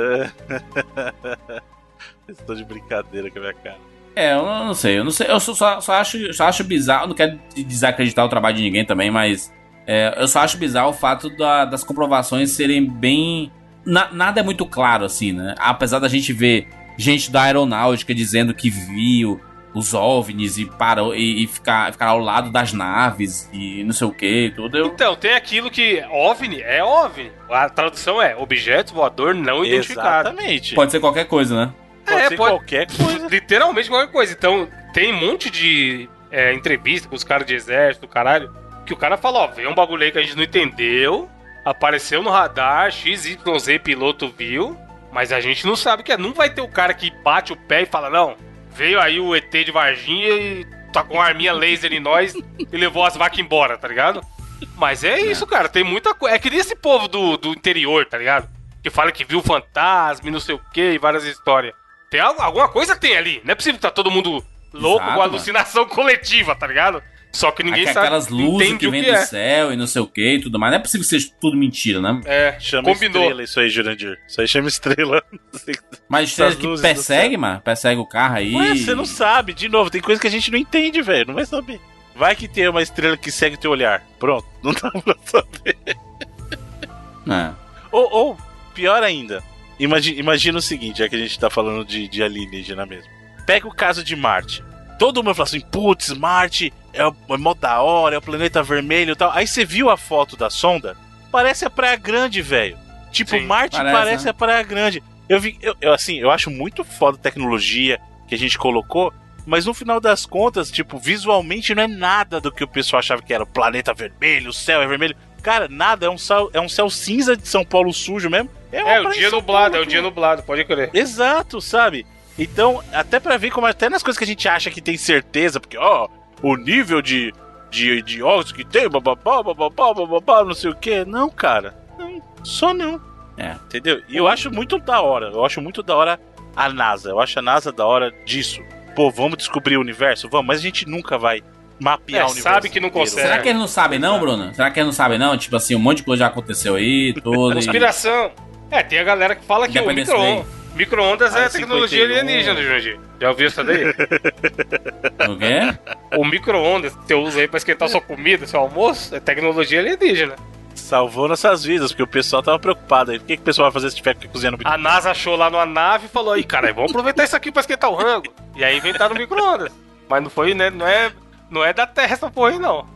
Estou de brincadeira com a minha cara. É, eu não sei, eu não sei, eu só, só, só acho, só acho bizarro, não quero desacreditar o trabalho de ninguém também, mas é, eu só acho bizarro o fato da- das comprovações serem bem. na- nada é muito claro, assim, né? Apesar da gente ver gente da aeronáutica dizendo que viu os OVNIs e parou e, e ficar, ficar ao lado das naves e não sei o que, tudo. Eu, Então, tem aquilo que. OVNI é OVNI. A tradução é objeto voador não identificado. Exatamente. pode ser qualquer coisa, né? Pode É, ser pode- qualquer coisa. Literalmente qualquer coisa. Então, tem um monte de é, entrevista com os caras de exército, caralho, que o cara fala, ó, veio um bagulho aí que a gente não entendeu, apareceu no radar, XYZ piloto viu, mas a gente não sabe que é. Não vai ter o cara que bate o pé e fala, não, veio aí o ET de Varginha e tá com uma arminha laser em nós e levou as vacas embora, tá ligado? Mas é isso, cara, tem muita coisa. É que nem esse povo do, do interior, tá ligado? Que fala que viu fantasma e não sei o que e várias histórias. Tem algo- alguma coisa tem ali. Não é possível que tá todo mundo louco Exato, com alucinação coletiva, tá ligado? Só que ninguém Aqu- sabe. Aquelas luzes que que do é. céu e não sei o que e tudo mais. Não é possível que seja tudo mentira, né? É, Chama combinou. estrela isso aí, Jurandir. Isso aí chama estrela. Mas você que persegue, mano, persegue o carro aí. Ué, você não sabe. De novo, tem coisa que a gente não entende, velho. Não vai saber. Vai que tem uma estrela que segue teu olhar. Pronto. Não dá pra saber. É. Ou, ou, pior ainda. Imagina, imagina o seguinte, já que a gente tá falando de, de alienígena mesmo. Pega o caso de Marte. Todo mundo fala assim, putz, Marte é, o- é mó da hora, é o planeta vermelho e tal. Aí você viu a foto da sonda? Parece a Praia Grande, velho. Tipo, Sim, Marte parece, parece, né? a Praia Grande. Eu vi, eu, eu, assim, eu acho muito foda a tecnologia que a gente colocou, mas no final das contas, tipo, visualmente não é nada do que o pessoal achava que era o planeta vermelho, o céu é vermelho. Cara, nada, é um céu, é um céu cinza de São Paulo sujo mesmo. uma É, o dia nublado, é o dia nublado, pode crer. Exato, sabe? Então, até pra ver como até nas coisas que a gente acha que tem certeza, porque, ó, o nível de, de, de jogos que tem, bababá, bababá, bababá, não sei o que. Não, cara. Não, só não. É. Entendeu? E eu acho muito da hora. Eu acho muito da hora a NASA. Eu acho a NASA da hora disso. Pô, vamos descobrir o universo? Vamos, mas a gente nunca vai mapear É, o universo. sabe que não consegue. Será que eles não sabem, não, Bruno? Será que eles não sabem, não? Tipo assim, um monte de coisa já aconteceu aí, tudo. e- Conspiração. É, tem a galera que fala que o Independence micro micro-ondas é tecnologia 51. alienígena, Jurandir. Já ouviu isso daí? O quê? o micro-ondas que você usa aí pra esquentar sua comida, seu almoço, é tecnologia alienígena. Salvou nossas vidas, porque o pessoal tava preocupado aí. O que, que o pessoal vai fazer se tiver que cozinhando muito? A NASA achou lá numa nave e falou: aí, cara, vamos aproveitar isso aqui pra esquentar o rango. E aí inventaram o micro-ondas. Mas não foi, né? Não é, não é da Terra essa porra aí, não.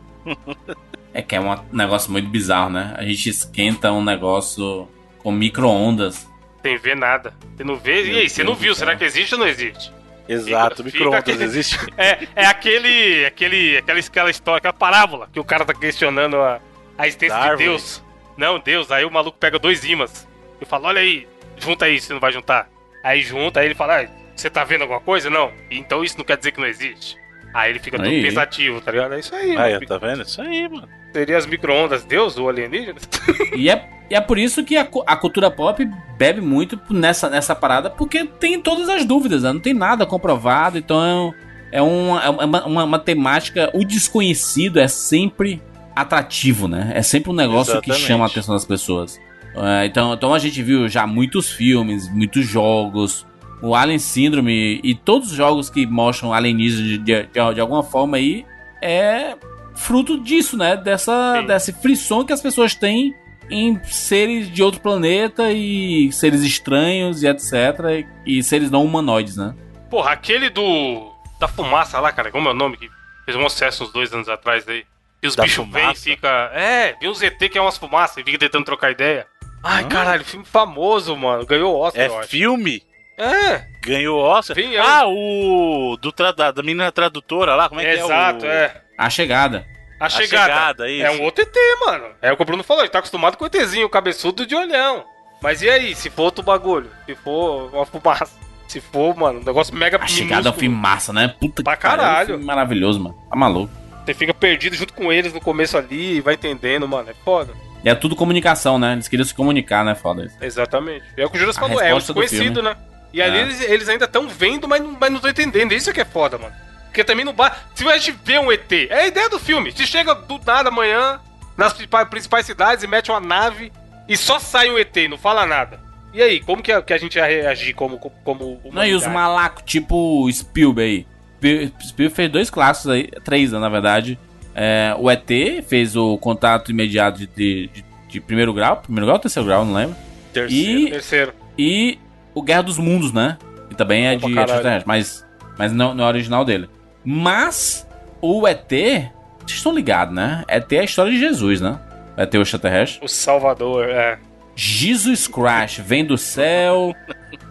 É que é um negócio muito bizarro, né? A gente esquenta um negócio com micro-ondas. Sem ver nada. Você não vê. E aí, você não viu? Será que existe ou não existe? Exato, micro-ondas existe. É, é aquele, aquele, aquela, aquela história, aquela parábola que o cara tá questionando a, a existência Da de árvore. Deus. Não, Deus. Aí o maluco pega dois ímãs e fala: Olha aí, junta aí, você não vai juntar. Aí junta, aí ele fala: "Ah, Você tá vendo alguma coisa? Não. Então isso não quer dizer que não existe. Aí ele fica todo Aí. pensativo, tá ligado? É isso aí. Aí, mano. tá vendo? Isso aí, mano. Seria as micro-ondas Deus ou alienígena? E é, e é por isso que a, a cultura pop bebe muito nessa, nessa parada, porque tem todas as dúvidas, né? não tem nada comprovado, então é, um- é uma, uma, uma temática. O desconhecido é sempre atrativo, né? É sempre um negócio que Exatamente. chama a atenção das pessoas. É, então, então a gente viu já muitos filmes, muitos jogos, o Alien Syndrome e todos os jogos que mostram alienígenas de, de, de alguma forma aí é fruto disso, né? Dessa, Sim. desse frisson que as pessoas têm em seres de outro planeta e seres estranhos e etc. E, e seres não humanoides, né? Porra, aquele do. Da fumaça lá, cara, como é o nome? Que fez um sucesso uns dois anos atrás aí. E os Da bichos vêm e fica. É, vem um ZT que é umas fumaças e fica tentando trocar ideia. Ai, Hã? caralho, filme famoso, mano. Ganhou Oscar, eu É filme? É, Ganhou Oscar? Vem, é ah, o. Do tra... da, da menina tradutora lá, como é que é? exato, o... é. A chegada. A, A chegada. chegada, isso. É um outro ET, mano. É o que o Bruno falou, ele tá acostumado com o ETzinho, cabeçudo de olhão. Mas e aí, se for outro bagulho? Se for uma fumaça? Se for, mano, um negócio mega A chegada é um filme massa, né? Puta Pra que pariu, caralho. filme maravilhoso, mano. Tá maluco. Você fica perdido junto com eles no começo ali e vai entendendo, mano. É foda. E é tudo comunicação, né? Eles queriam se comunicar, né? Foda isso. Exatamente. É o que o Juras falou, é o desconhecido, né? E ali É. eles, eles ainda estão vendo, mas não, mas não estão entendendo. Isso que é foda, mano. Porque também não bate. Se a gente vê um ET, é a ideia do filme. Se chega do nada amanhã nas principais, cidades e mete uma nave e só sai um ET, não fala nada. E aí, como que a, que a gente ia reagir como como Não, e os malacos, tipo Spielberg aí. Spiel- Spielberg fez dois clássicos aí, três, né, na verdade. É, o ET fez o contato imediato de, de, de- de primeiro grau, primeiro grau ou terceiro grau, não lembro. Terceiro. E, Terceiro. e o Guerra dos Mundos, né? Que também é de extraterrestre, mas, mas não, não é original dele. Mas o ET, vocês estão ligados, né? ET é a história de Jesus, né? O ET o extraterrestre. O Salvador, é. Jesus Christ vem do céu,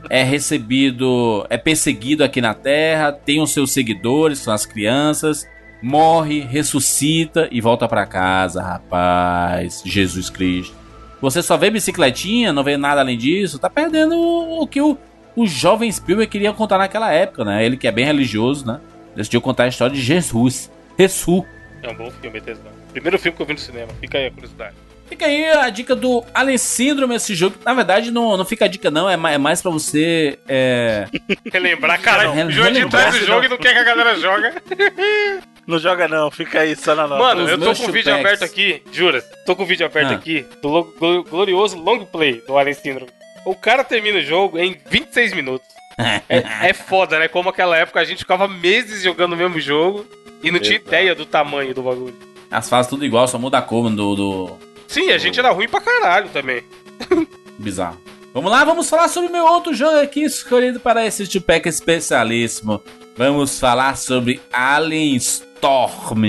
é recebido, é perseguido aqui na terra, tem os seus seguidores, são as crianças, morre, ressuscita e volta pra casa, rapaz. Jesus Cristo. Você só vê bicicletinha, não vê nada além disso, tá perdendo o, o que o, o jovem Spielberg queria contar naquela época, né? Ele que é bem religioso, né? Decidiu contar a história de Jesus. Jesus. É um bom filme, tesão. Primeiro filme que eu vi no cinema. Fica aí a curiosidade. Fica aí a dica do Alien Syndrome, esse jogo. Na verdade, não, não fica a dica, não. É mais, é mais pra você. É... Relembrar, caralho. O João de traz o jogo e não quer que a galera joga. Não joga não, fica aí só na nota. Mano, os eu tô com o vídeo aberto aqui, jura? Tô com o vídeo aberto Ah. aqui do lo- glo- glorioso long play do Alien Syndrome. O cara termina o jogo em 26 minutos. É, é foda, né? Como aquela época a gente ficava meses jogando o mesmo jogo e não tinha Exato. ideia do tamanho do bagulho. As fases tudo igual, só muda a cor do, do Sim, a gente era ruim pra caralho também. bizarro. Vamos lá, vamos falar sobre meu outro jogo aqui escolhido para esse Tupac especialíssimo. Vamos falar sobre Alien Storm.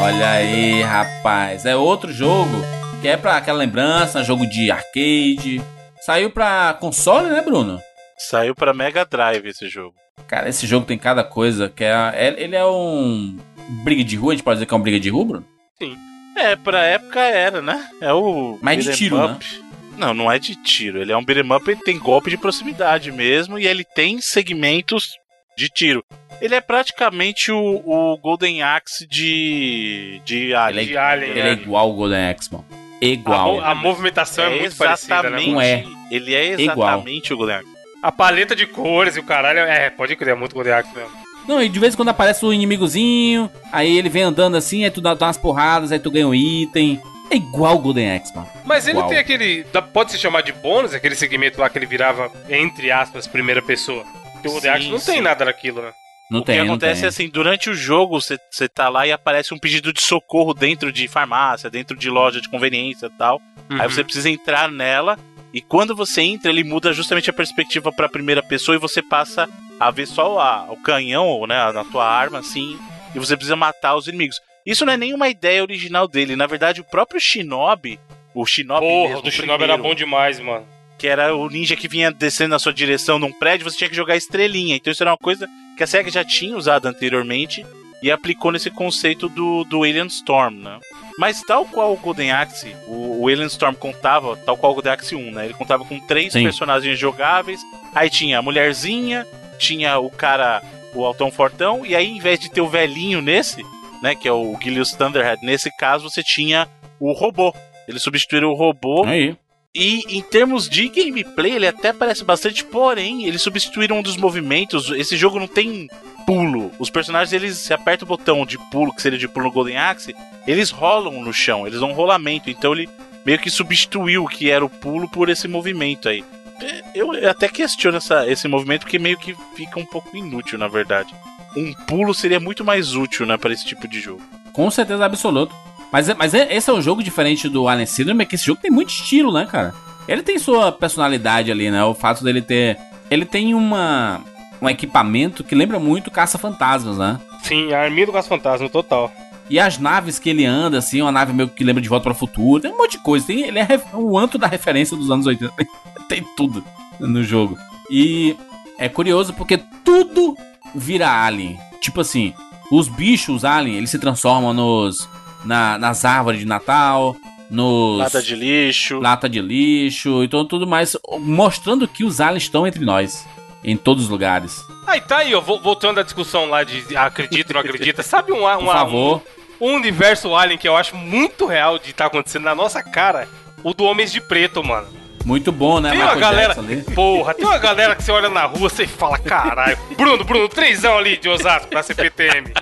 Olha aí, rapaz. É outro jogo Que é pra aquela lembrança, jogo de arcade. Saiu pra console, né, Bruno? Saiu pra Mega Drive esse jogo. Cara, esse jogo tem cada coisa que é. é- ele é um. Briga de rua, a gente pode dizer que é um briga de rua, Bruno? É, pra época era, né? É o. Mas de tiro, né? up. Não, não é de tiro. Ele é um beat'em up, ele tem golpe de proximidade mesmo e ele tem segmentos de tiro. Ele é praticamente o, o Golden Axe de. de Alien. De Alien, Ele é. é igual o Golden Axe, mano. A, Igual. mo- a movimentação é, muito parecida, né? Um é. Ele é Igual. exatamente o Golden Axe. A paleta de cores e o caralho. É, pode crer, é muito Golden Axe mesmo. Não, e de vez em quando aparece um inimigozinho, aí ele vem andando assim, aí tu dá, dá umas porradas, aí tu ganha um item. É igual o Golden Axe, mano. Mas ele Igual. tem aquele. Pode se chamar de bônus, aquele segmento lá que ele virava, entre aspas, primeira pessoa. Porque o Golden Axe não sim. tem nada daquilo, né? Não o tem, que não acontece tem. é assim, durante o jogo você tá lá e aparece um pedido de socorro dentro de farmácia, dentro de loja de conveniência e tal. Aí Uhum. você precisa entrar nela e quando você entra ele muda justamente a perspectiva pra primeira pessoa e você passa a ver só a- o canhão, né, na tua arma assim, e você precisa matar os inimigos. Isso não é nenhuma ideia original dele, na verdade o próprio Shinobi, o Shinobi Porra, mesmo, do Shinobi era primeiro, bom demais, mano. que era o ninja que vinha descendo na sua direção num prédio, você tinha que jogar estrelinha. Então isso era uma coisa que a SEGA já tinha usado anteriormente e aplicou nesse conceito do, do Alien Storm, né? Mas tal qual o Golden Axe, o, o Alien Storm contava, tal qual o Golden Axe 1, né? Ele contava com três Sim. personagens jogáveis, aí tinha a mulherzinha, tinha o cara, o altão fortão, e aí em vez de ter o velhinho nesse, né, que é o Gilius Thunderhead, nesse caso você tinha o robô. Eles substituíram o robô Aí. e em termos de gameplay, ele até parece bastante, porém, eles substituíram um dos movimentos. Esse jogo não tem pulo. Os personagens, eles se aperta o botão de pulo, que seria de pulo no Golden Axe, eles rolam no chão, eles dão um rolamento. Então ele meio que substituiu o que era o pulo por esse movimento aí. É, Eu até questiono essa, esse movimento porque meio que fica um pouco inútil, na verdade. Um pulo seria muito mais útil, né, para esse tipo de jogo. Com certeza absoluta. Mas, é- mas é- esse é um jogo diferente do Alien Syndrome, é que esse jogo tem muito estilo, né, cara? Ele tem sua personalidade ali, né? O fato dele ter. Ele tem uma. Um equipamento que lembra muito Caça-Fantasmas, né? Sim, a arminha do Caso Fantasma, total. E as naves que ele anda, assim, uma nave meio que lembra de Volta para o Futuro. Tem um monte de coisa. Tem, ele é o anto da referência dos anos 80. Tem tudo no jogo. E é curioso porque tudo vira alien. Tipo assim, os bichos alien, eles se transformam nos na- nas árvores de Natal, nos Lata de lixo. lata de lixo, então tudo mais, mostrando que os aliens estão entre nós. Em todos os lugares. Aí tá aí, ó, vo- voltando à discussão lá de acredita ou não acredita. Sabe um, Por uma, favor. um universo alien que eu acho muito real de estar acontecendo na nossa cara? O do Homens de Preto, mano. Muito bom, né? Tem uma Michael galera. Jackson. Porra, tem uma galera que você olha na rua você fala, caralho. Bruno, Bruno, trêsão ali de Osasco, da CPTM.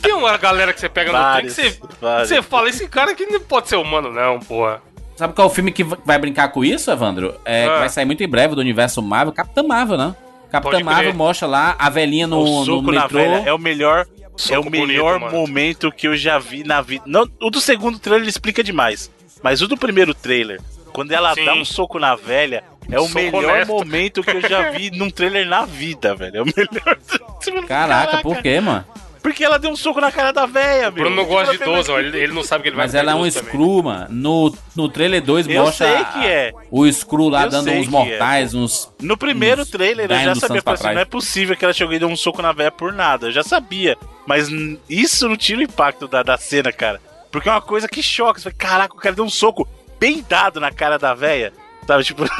Tem uma galera que você pega no trem que você, vários. você fala, esse cara aqui não pode ser humano, não, porra. Sabe qual é o filme que vai brincar com isso, Evandro? É, Ah. que vai sair muito em breve do universo Marvel, Capitã Marvel, né? Capitã Marvel mostra lá a velhinha no, o no soco na metrô. velha é o melhor, é o melhor bonito, momento que eu já vi na vida. Não, o do segundo trailer explica demais, mas o do primeiro trailer, quando ela Sim. dá um soco na velha, é o Soco melhor honesto. momento que eu já vi num trailer na vida, velho. É o melhor. Caraca, por quê, mano? Porque ela deu um soco na cara da velha, O meu. Bruno não gosta de idoso, ó, ele, ele não sabe que ele vai Mas ela é um. Screw, mano. No, no trailer 2 Eu mostra sei que é. o Screw lá Eu dando uns que mortais, uns. No primeiro uns trailer eu já sabia, Santos pra falei assim, não é possível que ela chegou e deu um soco na velha por nada. Eu já sabia. Mas isso não tira o impacto da, da cena, cara. Porque é uma coisa que choca. Você fala, caraca, o cara deu um soco bem dado na cara da velha. Sabe, tipo.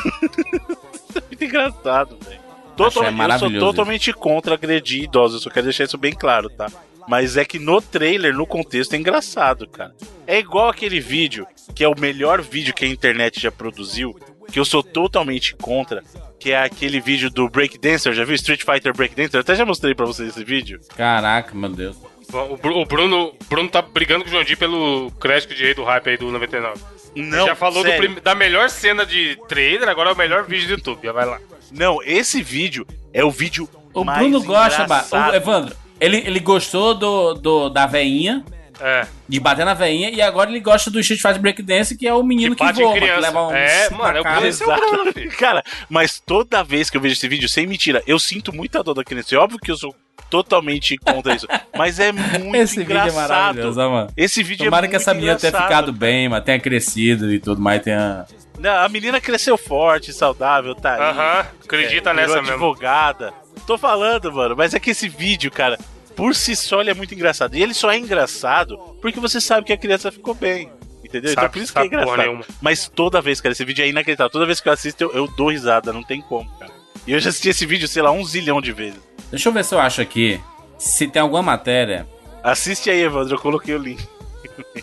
É muito engraçado, velho. Totalmente, eu sou totalmente contra agredir idosos, eu só quero deixar isso bem claro, tá? Mas é que no trailer, no contexto, é engraçado, cara. É igual aquele vídeo, que é o melhor vídeo que a internet já produziu, que eu sou totalmente contra, que é aquele vídeo do Breakdancer, já viu Street Fighter Breakdancer? Eu até já mostrei pra vocês esse vídeo. Caraca, meu Deus. O, Bru- o Bruno, Bruno tá brigando com o João Di pelo crédito de rei do hype aí do 99. Não, Ele já falou da melhor cena de trailer, agora é o melhor vídeo do YouTube. Já vai lá. Não, esse vídeo é o vídeo O mais Bruno gosta, engraçado. o Evandro, ele, ele gostou do, do, da veinha É. De bater na veinha. E agora ele gosta do Street Fighter Breakdance, que é o menino Que que, voa, que leva um É, mano, na é o cara. esse é o Bruno, filho. Cara, mas toda vez que eu vejo esse vídeo, sem mentira, eu sinto muita dor da criança. É óbvio que eu sou totalmente contra isso. Mas é muito Esse vídeo é engraçado. maravilhoso, mano. esse vídeo Tomara é que muito essa menina tenha engraçado. ficado bem, mas tenha crescido e tudo mais, tenha... Não, a menina cresceu forte, saudável, tá aí. Aham, acredita É, nessa mesmo. advogada. Tô falando, mano, mas é que esse vídeo, cara, por si só ele é muito engraçado. E ele só é engraçado porque você sabe que a criança ficou bem. Entendeu? então Sabe- por isso que é engraçado. nenhuma. Mas toda vez, cara, esse vídeo é inacreditável. Toda vez que eu assisto, eu, eu dou risada, não tem como, cara. E eu já assisti esse vídeo, sei lá, um zilhão de vezes. Deixa eu ver se eu acho aqui, se tem alguma matéria... Assiste aí, Evandro, eu coloquei o link.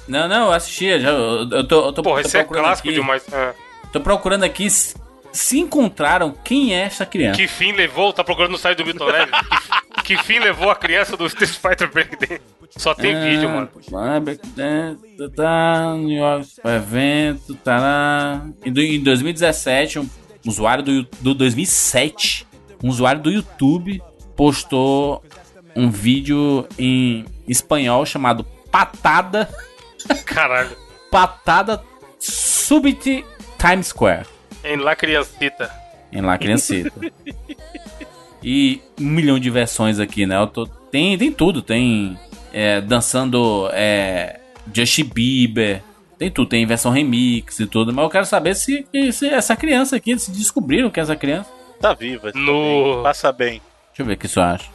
Não, não, eu assisti, já, eu, eu tô, eu tô, Porra, tô esse é clássico aqui, demais. É. Tô procurando aqui se, encontraram quem é essa criança. Que fim levou, tá procurando no site do Milton Neves? que, que fim levou a criança do Street Fighter Breakdance? Só tem vídeo, mano. Breakdance, tá, evento, tá lá. Em 2017, um usuário do, do 2007, um usuário do YouTube postou um vídeo em espanhol chamado Patada, Caralho. Patada Subit Times Square. Em lá, criancita. Em lá, criancita. e um milhão de versões aqui, né? Eu tô- tem, tem tudo, tem é, dançando é, Justin Bieber, tem tudo, tem versão remix e tudo, mas eu quero saber se, se essa criança aqui, se descobriram que é essa criança. Tá viva. No- bem, Passa bem. Deixa eu ver o que isso acha.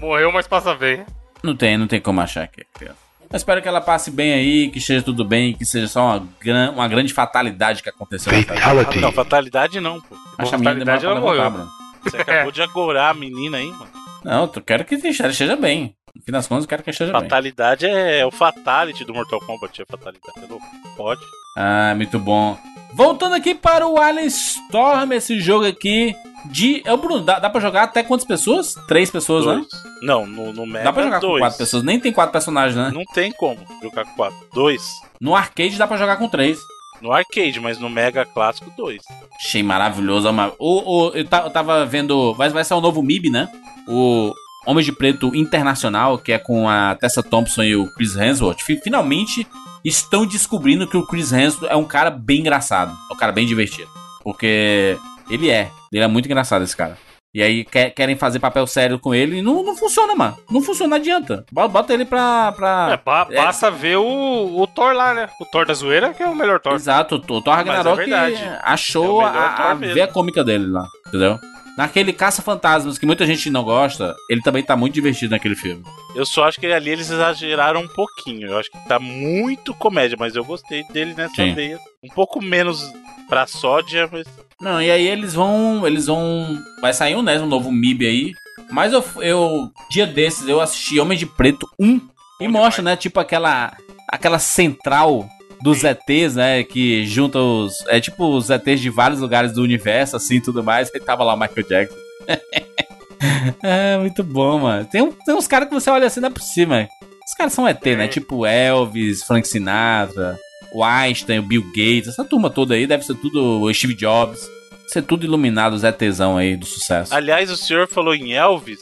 Morreu, mas passa bem. Não tem, não tem como achar que é criança. Eu espero que ela passe bem aí, que esteja tudo bem, que seja só uma, gran, uma grande fatalidade que aconteceu. vida. Não, fatalidade não, pô. Acho a menina demora fatalidade pra ela levantar. Bruno. Você acabou de agorar a menina aí, mano. Não, eu quero que esteja esteja bem. No fim das contas, eu quero que esteja bem. Fatalidade é o fatality do Mortal Kombat, é fatalidade, é louco? Pode. Ah, muito bom. Voltando aqui para o Alien Storm, esse jogo aqui de. É o Bruno, dá, dá pra jogar até quantas pessoas? Três pessoas, né? Dois. Não, no, no Mega Dá pra jogar com dois. quatro pessoas, nem tem quatro personagens, né? Não tem como jogar com quatro. Dois. No arcade dá pra jogar com três. No arcade, mas no Mega Clássico, dois. Achei maravilhoso. ama- O, o, eu, eu tava vendo. Vai, vai ser o novo MIB, né? O Homem de Preto Internacional, que é com a Tessa Thompson e o Chris Hemsworth. Fi- Finalmente estão descobrindo que o Chris Hemsworth é um cara bem engraçado. É um cara bem divertido. Porque ele é. Ele é muito engraçado, esse cara. E aí quer- querem fazer papel sério com ele e não, não funciona, mano. Não funciona, não adianta. Bo- Bota ele pra. pra... É, ba- É. basta ver o, o Thor lá, né? O Thor da zoeira, que é o melhor Thor. Exato, o Thor Ragnarok Mas é achou É a, a mesmo. veia cômica dele lá, entendeu? Naquele Caça-Fantasmas, que muita gente não gosta, ele também tá muito divertido naquele filme. Eu só acho que ali eles exageraram um pouquinho. Eu acho que tá muito comédia, mas eu gostei dele nessa Sim. veia. Um pouco menos pra sódia, mas. Não, e aí eles vão. Eles vão. Vai sair um, né? Um novo MIB aí. Mas eu, eu. Dia desses, eu assisti Homem de Preto 1. E mostra, né? Tipo aquela. Aquela central dos ETs, né? Que junta os. É tipo os ETs de vários lugares do universo, assim tudo mais. Aí tava lá o Michael Jackson. é, muito bom, mano. Tem, um- tem uns caras que você olha assim, não é por cima. Os caras são ET, né? Tipo Elvis, Frank Sinatra, o Einstein, o Bill Gates, essa turma toda aí deve ser tudo o Steve Jobs. Ser tudo iluminado, Zé Tesão aí do sucesso. Aliás, o senhor falou em Elvis.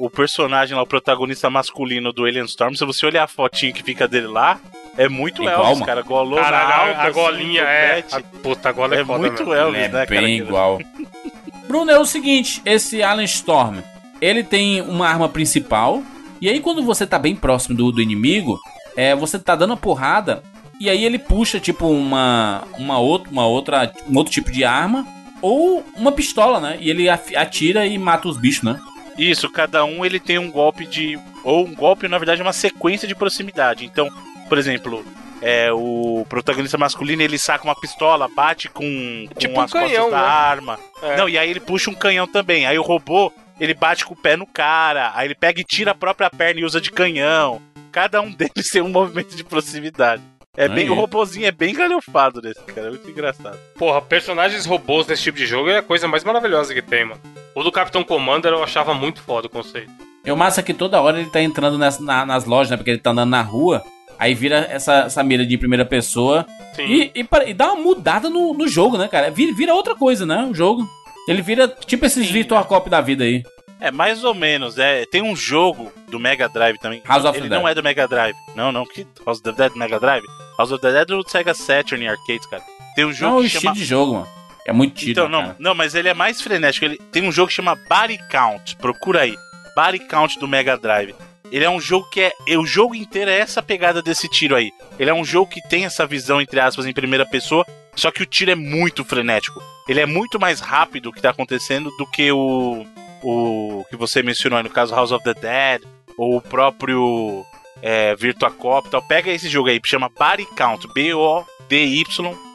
O personagem lá, o protagonista masculino do Alien Storm, se você olhar a fotinho que fica dele lá, é muito Igual, Elvis, mano. cara. Golona Caralho, a- alta, a, assim, golinha é. A, puta, a gola é, É foda muito mesmo. Elvis, é né, cara? bem igual. Bruno, é o seguinte, esse Alien Storm, ele tem uma arma principal, e aí quando você tá bem próximo do, do inimigo, é, você tá dando uma porrada, e aí ele puxa, tipo, uma, uma, outra, uma outra, um outro tipo de arma, ou uma pistola, né? E ele atira e mata os bichos, né? Isso, cada um ele tem um golpe de. Ou um golpe, na verdade, é uma sequência de proximidade. Então, por exemplo, é, o protagonista masculino ele saca uma pistola, bate com, com Tipo um as costas canhão, da né? arma. É. Não, e aí ele puxa um canhão também. Aí o robô, ele bate com o pé no cara. Aí ele pega e tira a própria perna e usa de canhão. Cada um deles tem um movimento de proximidade. É bem, Aí. o robozinho é bem galhofado desse, cara. É muito engraçado. Porra, personagens robôs nesse tipo de jogo é a coisa mais maravilhosa que tem, mano. O do Capitão Commander eu achava muito foda o conceito. E o massa é que toda hora ele tá entrando nas, na- nas lojas, né? Porque ele tá andando na rua, aí vira essa, essa mira de primeira pessoa, Sim. E, e, e dá uma mudada no, no jogo, né, cara? Vira, vira outra coisa, né? O jogo. Ele vira tipo esses Virtual Cop da vida aí. É, mais ou menos. É, tem um jogo do Mega Drive também. House of Ele the não Dead. é do Mega Drive. Não, não, que House of the Dead do Mega Drive? House of the Dead é do Sega Saturn e Arcades, cara. Tem um jogo Não, o que estilo chama de jogo, mano. É muito tiro, Então, não, cara. não, mas ele é mais frenético. Ele tem um jogo que chama Body Count. Procura aí. Body Count do Mega Drive. Ele é um jogo que é. é- O jogo inteiro é essa pegada desse tiro aí. Ele é um jogo que tem essa visão, entre aspas, em primeira pessoa. Só que o tiro é muito frenético. Ele é muito mais rápido o que tá acontecendo do que o. O que você mencionou aí, no caso House of the Dead. Ou o próprio. É, Virtua Cop e tal. Pega esse jogo aí, que chama Body Count.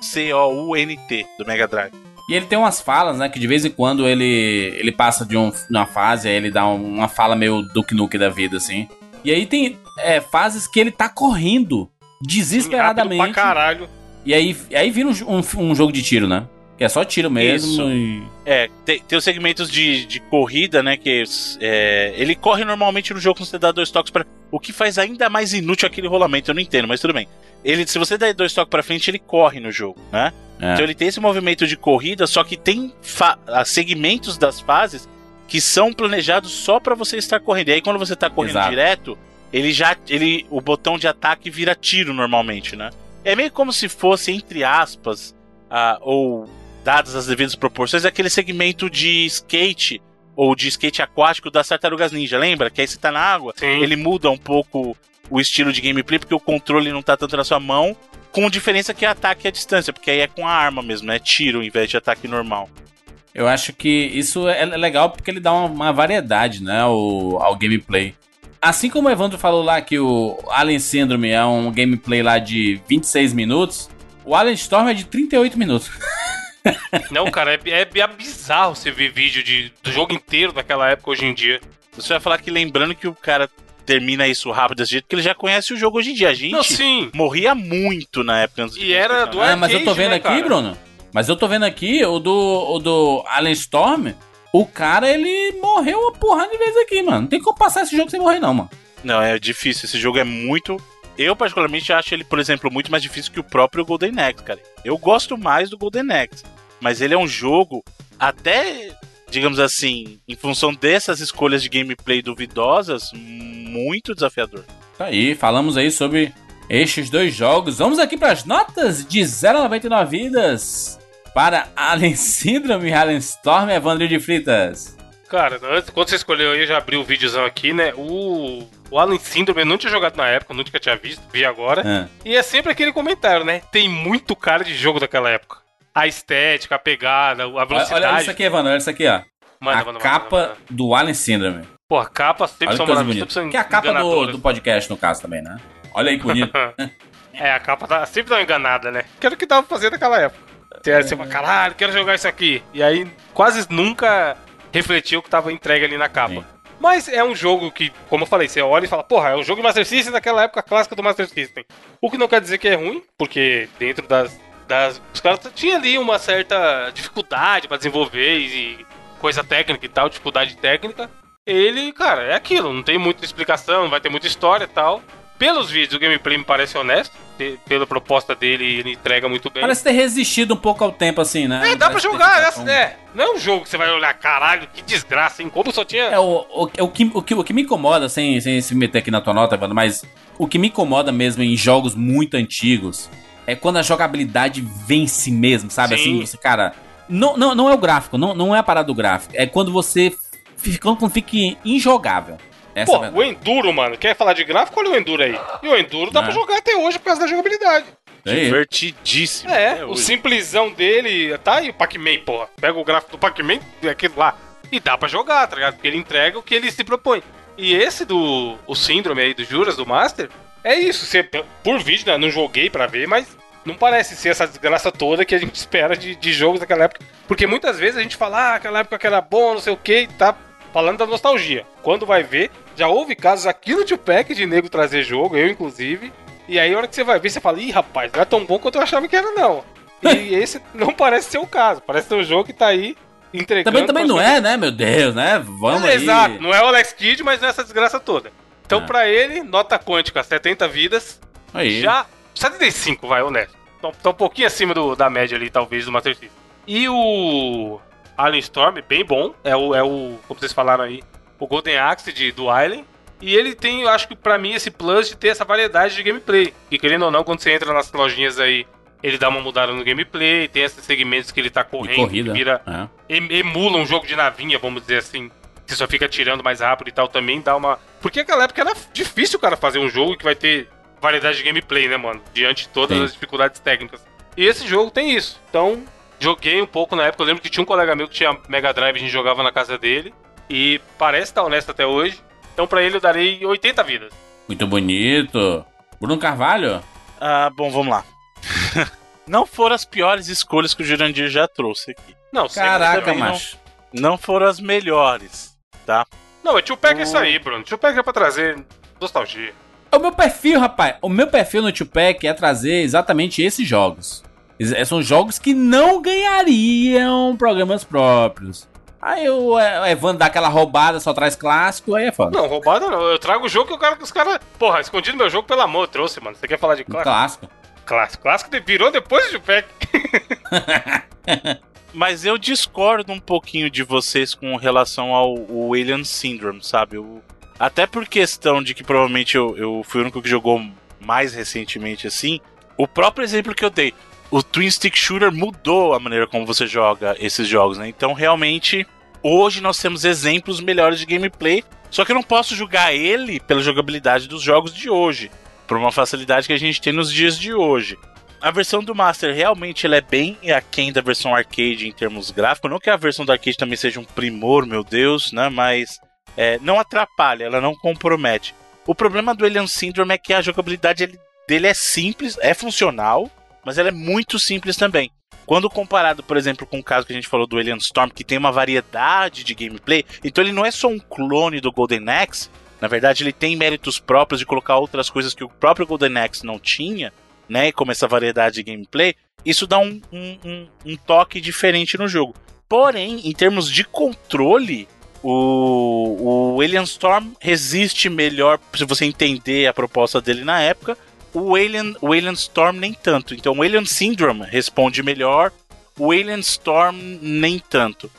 B-O-D-Y-C-O-U-N-T. Do Mega Drive. E ele tem umas falas, né? Que de vez em quando ele, ele passa de um- uma fase, aí ele dá um- uma fala meio Duke Nuke da vida, assim. E aí tem é, fases que ele tá correndo Rápido pra desesperadamente. caralho. E aí, aí vira um, um, um jogo de tiro, né? É só tiro mesmo. E... É, tem, tem os segmentos de, de corrida, né? Que é, ele corre normalmente no jogo quando você dá dois toques pra. O que faz ainda mais inútil aquele rolamento, eu não entendo, mas tudo bem. Ele, se você der dois toques pra frente, ele corre no jogo, né? É. Então ele tem esse movimento de corrida, só que tem ah, segmentos das fases que são planejados só pra você estar correndo. E aí quando você tá correndo Exato. direto, ele já ele o botão de ataque vira tiro normalmente, né? É meio como se fosse entre aspas, ah, ou dadas as devidas proporções, aquele segmento de skate ou de skate aquático das Tartarugas Ninja, lembra? Que aí você tá na água, Sim. ele muda um pouco o estilo de gameplay porque o controle não tá tanto na sua mão, com diferença que é ataque à distância, porque aí é com a arma mesmo, é tiro ao invés de ataque normal. Eu acho que isso é legal porque ele dá uma, uma variedade, né, ao, ao gameplay. Assim como o Evandro falou lá que o Alien Syndrome é um gameplay lá de 26 minutos, o Alien Storm é de 38 minutos. Não, cara, é, é, é bizarro você ver vídeo de, do jogo inteiro daquela época hoje em dia. Você vai falar que lembrando que o cara termina isso rápido desse jeito, que ele já conhece o jogo hoje em dia. A gente Não, sim. morria muito na época antes de E era do? Ah, mas eu tô vendo né, aqui, cara? Bruno. Mas eu tô vendo aqui o do, o do Alien Storm. O cara, ele morreu uma porrada de vezes aqui, mano. Não tem como passar esse jogo sem morrer, não, mano. Não, é difícil. Esse jogo é muito. Eu, particularmente, acho ele, por exemplo, muito mais difícil que o próprio Golden Axe, cara. Eu gosto mais do Golden Axe. Mas ele é um jogo, até, digamos assim, em função dessas escolhas de gameplay duvidosas, muito desafiador. Tá aí, falamos aí sobre estes dois jogos. Vamos aqui para as notas de 0 a 99 vidas para Alien Syndrome e Alien Storm, Evandro de Fritas. Cara, antes, quando você escolheu aí, eu já abri o videozão aqui, né? O, o Alien Syndrome eu não tinha jogado na época, nunca tinha visto, vi agora. Ah, E é sempre aquele comentário, né? Tem muito cara de jogo daquela época. A estética, a pegada, a Olha, velocidade. olha isso aqui, Evandro, olha isso aqui, ó. Manda, a manda, capa manda. do Alien Syndrome. Pô, a capa sempre Olha são maravilhosas. Que é a capa do, do podcast, no caso, também, né? Olha aí que bonito. É, a capa tá, sempre dá uma enganada, né? Que era o que pra fazer naquela época. Você, você fala, caralho, quero jogar isso aqui. E aí quase nunca refletiu o que tava entregue ali na capa. Sim. Mas é um jogo que, como eu falei, você olha e fala, porra, é um jogo de Master System daquela época clássica do Master System. O que não quer dizer que é ruim, porque dentro das. das os caras tinham ali uma certa dificuldade pra desenvolver e coisa técnica e tal, dificuldade técnica. Ele, cara, é aquilo, não tem muita explicação, não vai ter muita história e tal. Pelos vídeos, o gameplay me parece honesto. Pela proposta dele, ele entrega muito bem. Parece ter resistido um pouco ao tempo, assim, né? É, dá pra jogar, ficado né? Não é um jogo que você vai olhar, caralho, que desgraça, hein? Como só tinha. É, o, o, o, que, o, que, o que me incomoda, sem, sem se meter aqui na tua nota, Evandro, mas o que me incomoda mesmo em jogos muito antigos é quando a jogabilidade vence mesmo, sabe? Sim. Assim, você, cara. Não, não, não é o gráfico, não, não é a parada do gráfico. É quando você fica, quando fica injogável. Essa é Pô, verdade. o Enduro, mano, quer falar de gráfico? Olha o Enduro aí. E o Enduro dá É. pra jogar até hoje por causa da jogabilidade. Aí. Divertidíssimo. É, o hoje. simplesão dele, tá aí o Pac-Man, porra. Pega o gráfico do Pac-Man, é aquilo lá, e dá pra jogar, tá ligado? Porque ele entrega o que ele se propõe. E esse do o síndrome aí do Juras, do Master, é isso. Você, por vídeo, né, não joguei pra ver, mas não parece ser essa desgraça toda que a gente espera de, de jogos daquela época. Porque muitas vezes a gente fala, ah, aquela época que era bom, não sei o que, tá falando da nostalgia. Quando vai ver, já houve casos aqui no Tupac de nego trazer jogo, eu inclusive. E aí, a hora que você vai ver, você fala, ih, rapaz, não é tão bom quanto eu achava que era, não. E esse não parece ser o caso. Parece ser um jogo que tá aí entregando. Também, também não é, né, meu Deus, né? Vamos aí. Exato, não é o Alex Kidd, mas não é essa desgraça toda. Então, Ah. pra ele, nota quântica, 70 vidas. Aí. Já. 75, vai, honesto. Tá um pouquinho acima do- da média ali, talvez, do Master System. E o Alien Storm, bem bom. É o, é o. Como vocês falaram aí, o Golden Axe de, do Alien. E ele tem, eu acho que pra mim, esse plus de ter essa variedade de gameplay. E querendo ou não, quando você entra nas lojinhas aí, ele dá uma mudada no gameplay, tem esses segmentos que ele tá correndo, corrida. que vira. É. em- emula um jogo de navinha, vamos dizer assim. Você só fica tirando mais rápido e tal também, dá uma. Porque naquela época era difícil o cara fazer um jogo que vai ter variedade de gameplay, né, mano? Diante de todas Sim. as dificuldades técnicas. E esse jogo tem isso. Então, joguei um pouco na época. Eu lembro que tinha um colega meu que tinha Mega Drive, a gente jogava na casa dele. E parece estar honesto até hoje. Então, pra ele, eu darei 80 vidas. Muito bonito. Bruno Carvalho? Ah, bom, vamos lá. não foram as piores escolhas que o Jurandir já trouxe aqui. Não, Caraca, também não. macho. Não foram as melhores, tá? Não, é Tio Pack é isso aí, Bruno. Tio Pack é pra trazer nostalgia. O meu perfil, rapaz, o meu perfil no Tupac é trazer exatamente esses jogos. Es- São jogos que não ganhariam programas próprios. Aí o é, Evandro dá aquela roubada, só traz clássico, aí é foda. Não, roubada não. Eu trago o jogo que o cara, que os caras. Porra, escondido meu jogo, pelo amor, eu trouxe, mano. Você quer falar de clássico? Clássico. Clássico. Clássico de- virou depois do Tio Pack. Mas eu discordo um pouquinho de vocês com relação ao, Alien Syndrome, sabe? Eu- até por questão de que provavelmente eu, eu fui o único que jogou mais recentemente assim. O próprio exemplo que eu dei, o Twin Stick Shooter mudou a maneira como você joga esses jogos, né? Então realmente, hoje nós temos exemplos melhores de gameplay. Só que eu não posso julgar ele pela jogabilidade dos jogos de hoje, por uma facilidade que a gente tem nos dias de hoje. A versão do Master realmente ela é bem aquém da versão arcade em termos gráficos. Não que a versão do arcade também seja um primor, meu Deus, né? Mas é, não atrapalha, ela não compromete. O problema do Alien Syndrome é que a jogabilidade ele- dele é simples, é funcional, mas ela é muito simples também. Quando comparado, por exemplo, com o caso que a gente falou do Alien Storm, que tem uma variedade de gameplay, então ele não é só um clone do Golden Axe, na verdade ele tem méritos próprios de colocar outras coisas que o próprio Golden Axe não tinha, né? Como essa variedade de gameplay, isso dá um, um, um- um toque diferente no jogo. Porém, em termos de controle, o, o Alien Storm resiste melhor se você entender a proposta dele na época. O Alien, o Alien Storm nem tanto. Então o Alien Syndrome responde melhor, o Alien Storm nem tanto.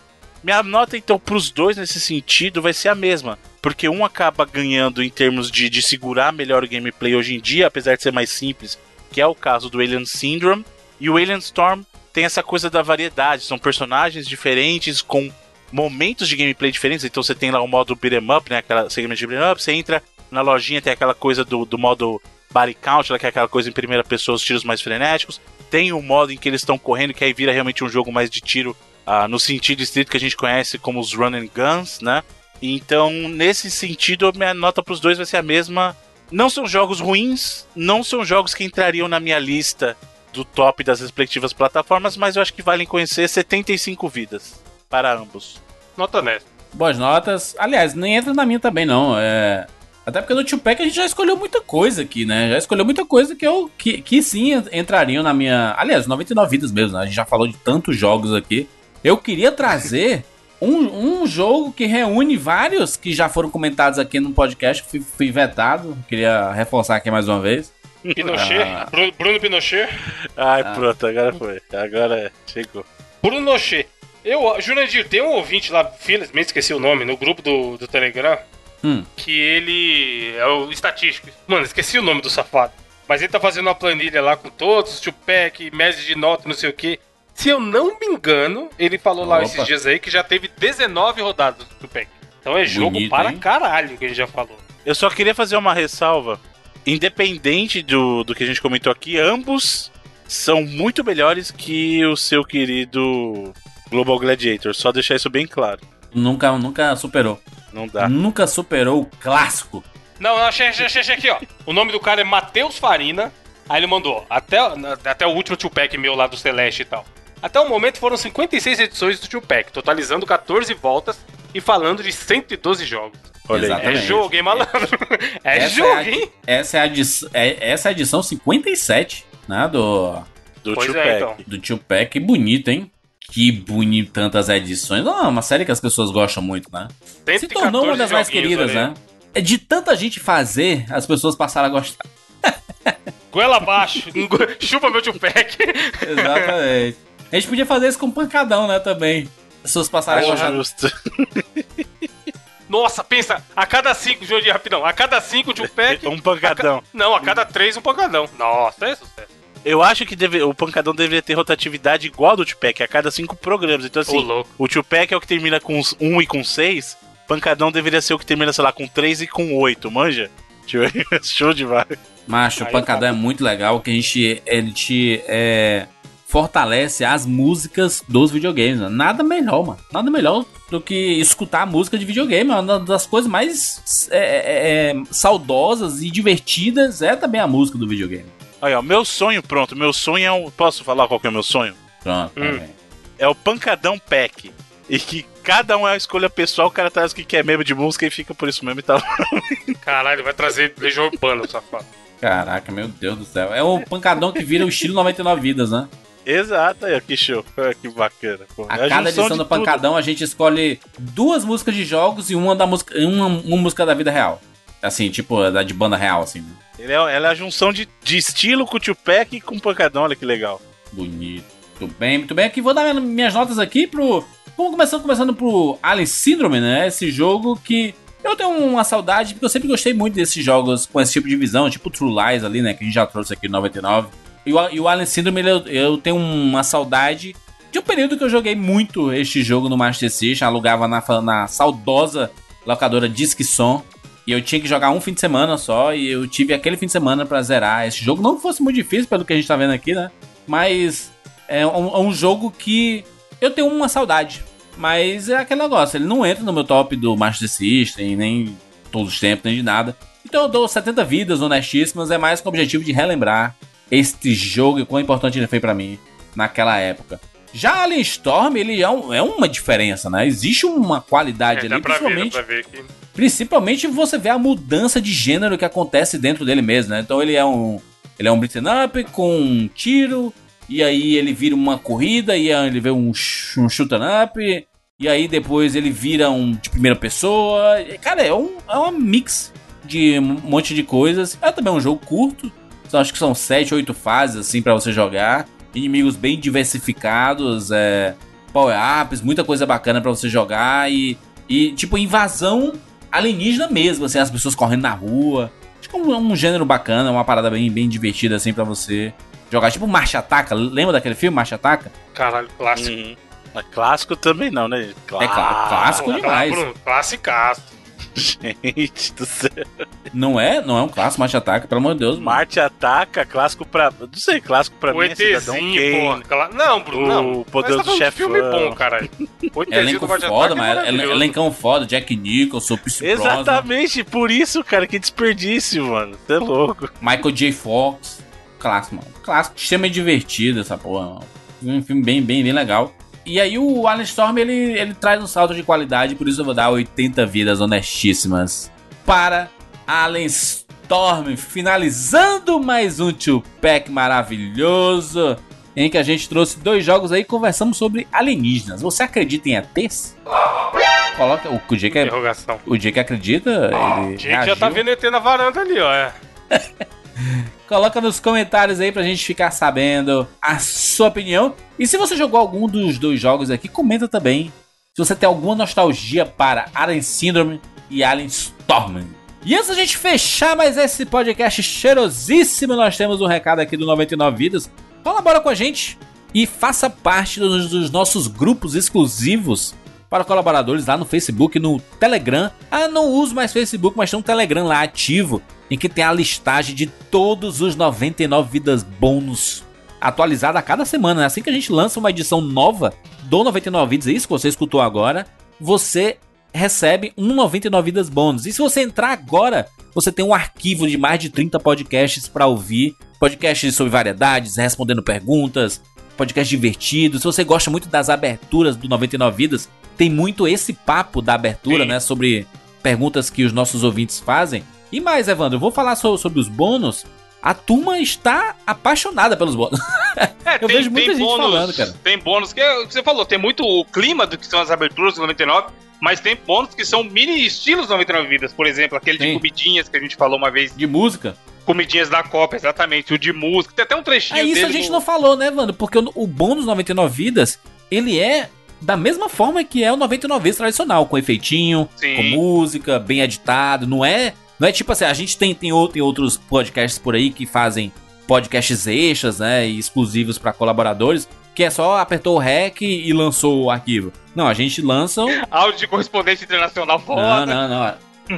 Minha nota então para os dois nesse sentido vai ser a mesma, porque um acaba ganhando em termos de, de segurar melhor o gameplay hoje em dia, apesar de ser mais simples, que é o caso do Alien Syndrome, e o Alien Storm tem essa coisa da variedade, são personagens diferentes com momentos de gameplay diferentes, então você tem lá o modo beat'em up, né, aquela segmento de beat'em up, você entra na lojinha, tem aquela coisa do, do modo body count, lá, que é aquela coisa em primeira pessoa, os tiros mais frenéticos, tem o modo em que eles estão correndo, que aí vira realmente um jogo mais de tiro ah, no sentido estrito que a gente conhece como os run and guns, né? Então, nesse sentido, a minha nota para os dois vai ser a mesma. Não são jogos ruins, não são jogos que entrariam na minha lista do top das respectivas plataformas, mas eu acho que valem conhecer 75 vidas para ambos. Nota honesta. Boas notas. Aliás, nem entra na minha também, não. É... Até porque no Tupac a gente já escolheu muita coisa aqui, né? Já escolheu muita coisa que eu que, que sim entrariam na minha. Aliás, 99 vidas mesmo, né? A gente já falou de tantos jogos aqui. Eu queria trazer um, um jogo que reúne vários que já foram comentados aqui no podcast. Fui, fui vetado. Queria reforçar aqui mais uma vez. Pinochet. Ah. Bruno, Bruno Pinochet. Ai, Ah. pronto, agora foi. Agora é, chegou. Bruno Pinochet. Eu, Jurandir, tem um ouvinte lá, felizmente esqueci o nome, no grupo do, do Telegram, Hum. que ele é o estatístico. Mano, esqueci o nome do safado. Mas ele tá fazendo uma planilha lá com todos, Tupac, média de nota, não sei o quê. Se eu não me engano, ele falou lá Opa. esses dias aí que já teve 19 rodadas do Tupac. Então é jogo Bonito, para hein? caralho que ele já falou. Eu só queria fazer uma ressalva. Independente do, do que a gente comentou aqui, ambos são muito melhores que o seu querido Global Gladiator. Só deixar isso bem claro. Nunca, nunca superou. Não dá. Nunca superou o clássico. Não, não, achei, achei, achei, achei aqui, ó. O nome do cara é Matheus Farina. Aí ele mandou, até, até o último Tupac meu lá do Celeste e tal. Até o momento foram 56 edições do Tupac, totalizando 14 voltas e falando de 112 jogos. Olha aí. É Exatamente. jogo, hein, malandro? É Essa jogo, a- hein? Essa é a edição, é, essa é a edição 57, né? Do, Do Pois é, Tupac. então. do Tupac. Que bonito, hein? Que bonito tantas edições. Não, é uma série que as pessoas gostam muito, né? Se 114 tornou uma das mais queridas, ali. né? É de tanta gente fazer, as pessoas passaram a gostar. Goela abaixo, chupa meu Tupac. Exatamente. A gente podia fazer isso com pancadão, né, também. As pessoas passaram a Acho gostar. justo. Nossa, pensa, a cada cinco, Jordi, rapidão, a cada cinco de um pack. Um pancadão. a ca- Não, a cada três um pancadão. Nossa, é sucesso. Eu acho que deve- o pancadão deveria ter rotatividade igual ao do Tupac, a cada cinco programas. Então, Ô, assim, louco. o Tupac é o que termina com uns 1 e com 6. Pancadão deveria ser o que termina, sei lá, com 3 e com 8, manja? Show de vários. Macho, o Pancadão é muito legal, que a gente, ele te é, fortalece as músicas dos videogames. mano. Nada melhor, mano. Nada melhor do que escutar a música de videogame. É uma das coisas mais é, é, é, saudosas e divertidas é também a música do videogame. Aí, ó, meu sonho, pronto. Meu sonho é um. Posso falar qual que é o meu sonho? Pronto. Hum. É o Pancadão Pack. E que cada um é a escolha pessoal, o cara traz o que quer mesmo de música e fica por isso mesmo e tal. Caralho, vai trazer Legião Urbana, safado. Caraca, meu Deus do céu. É o pancadão que vira o estilo 99 vidas, né? Exato, aí, ó, que show. Que bacana. Pô. A É cada junção edição do tudo. pancadão a gente escolhe duas músicas de jogos e uma da música, uma, uma música da vida real. Assim, tipo, da de banda real, assim. né? Ele é, ela é a junção de, de estilo com o Tupac e com o pancadão, olha que legal. Bonito. Muito bem, muito bem. Aqui vou dar minha- minhas notas aqui pro. Vamos começando, começando pro Alien Syndrome, né? Esse jogo que eu tenho uma saudade, porque eu sempre gostei muito desses jogos com esse tipo de visão, tipo True Lies ali, né? Que a gente já trouxe aqui no 99. E o, e o Alien Syndrome, ele- eu, eu tenho uma saudade de um período que eu joguei muito este jogo no Master System, alugava na, na saudosa locadora Disque Som. E eu tinha que jogar um fim de semana só, e eu tive aquele fim de semana pra zerar esse jogo. Não que fosse muito difícil, pelo que a gente tá vendo aqui, né? Mas é um, é um jogo que eu tenho uma saudade. Mas é aquele negócio, ele não entra no meu top do Master System, nem todos os tempos, nem de nada. Então eu dou 70 vidas honestíssimas, é mais com o objetivo de relembrar este jogo e quão importante ele foi pra mim naquela época. Já Alien Storm, ele é, um- é uma diferença, né? Existe uma qualidade É, dá ali, pra ver, principalmente dá pra ver aqui. Principalmente você vê a mudança de gênero que acontece dentro dele mesmo, né? Então ele é um. Ele é um beat'em up com um tiro, e aí ele vira uma corrida, e aí ele vê um, um shoot'em up, e aí depois ele vira um de primeira pessoa. E, Cara, é um, é um mix de um monte de coisas. É também um jogo curto. Acho que são 7, 8 fases assim pra você jogar. Inimigos bem diversificados, é, power-ups, muita coisa bacana pra você jogar e, e tipo invasão alienígena mesmo, assim, as pessoas correndo na rua. Acho que é um, é um gênero bacana, uma parada bem, bem divertida assim pra você jogar. Tipo Marcha Ataca, lembra daquele filme Marcha Ataca? Caralho, clássico. Uhum. Mas clássico também não, né? É claro, clássico demais. Classicaço. Gente do céu. Não é? Não é um clássico Marcha Ataca, pelo amor de Deus. mano. Marte ataca, clássico pra. Não sei, clássico pra O mim é Cidadão ETzinho, Kane. Não, Bruno, O não. Poderoso Mas tá de Chefão. filme bom, caralho. O ETzinho Elenco do Marte foda, é mas maravilhoso. elencão foda, Jack Nicholson, Pierce Exatamente, por isso, cara, que desperdício, mano. Você é louco. Michael J. Fox. Clássico, mano. Clássico. Extremamente divertido essa porra, mano. Um filme bem, bem, bem legal. E aí o Alien Storm, ele, ele traz um salto de qualidade, por isso eu vou dar 80 vidas honestíssimas para Alien Storm, finalizando mais um two-pack maravilhoso, em que a gente trouxe dois jogos aí e conversamos sobre alienígenas. Você acredita em ETs? Coloca, o, o Jake, é- Interrogação. o Jake acredita, ele Jake já tá vendo ET na varanda ali, ó. Coloca nos comentários aí pra gente ficar sabendo a sua opinião. E se você jogou algum dos dois jogos aqui, comenta também. Se você tem alguma nostalgia para Alien Syndrome e Alien Storm. E antes da gente fechar mais esse podcast cheirosíssimo, nós temos um recado aqui do 99 Vidas. Colabora com a gente e faça parte dos, nossos grupos exclusivos para colaboradores lá no Facebook no Telegram. Ah, não uso mais Facebook, mas tem um Telegram lá ativo em que tem a listagem de todos os 99 vidas bônus atualizada a cada semana. né? Assim que a gente lança uma edição nova do 99 vidas, é isso que você escutou agora, você recebe um 99 vidas bônus. E se você entrar agora, você tem um arquivo de mais de 30 podcasts para ouvir, podcasts sobre variedades, respondendo perguntas, podcast divertido. Se você gosta muito das aberturas do 99 vidas, tem muito esse papo da abertura, Sim. né, sobre perguntas que os nossos ouvintes fazem. E mais, Evandro, eu vou falar so- sobre os bônus. A turma está apaixonada pelos bônus. É, Eu vejo muita gente falando, cara. Tem bônus que é o que você falou, tem muito o clima do que são as aberturas do 99, mas tem bônus que são mini estilos 99 vidas, por exemplo, aquele de comidinhas que a gente falou uma vez, De música. comidinhas da Copa, exatamente, o de música, tem até um trechinho É isso a gente no- não falou, né, Evandro? Porque o, o bônus 99 vidas, ele é da mesma forma que é o 99 vezes tradicional, com efeitinho, Sim. com música, bem editado, não é, não é tipo assim, a gente tem tem, outro, tem outros podcasts por aí que fazem podcasts extras, né, e exclusivos para colaboradores, que é só apertou o REC e lançou o arquivo. Não, a gente lança um... Áudio de correspondente internacional Não, foda. não, não.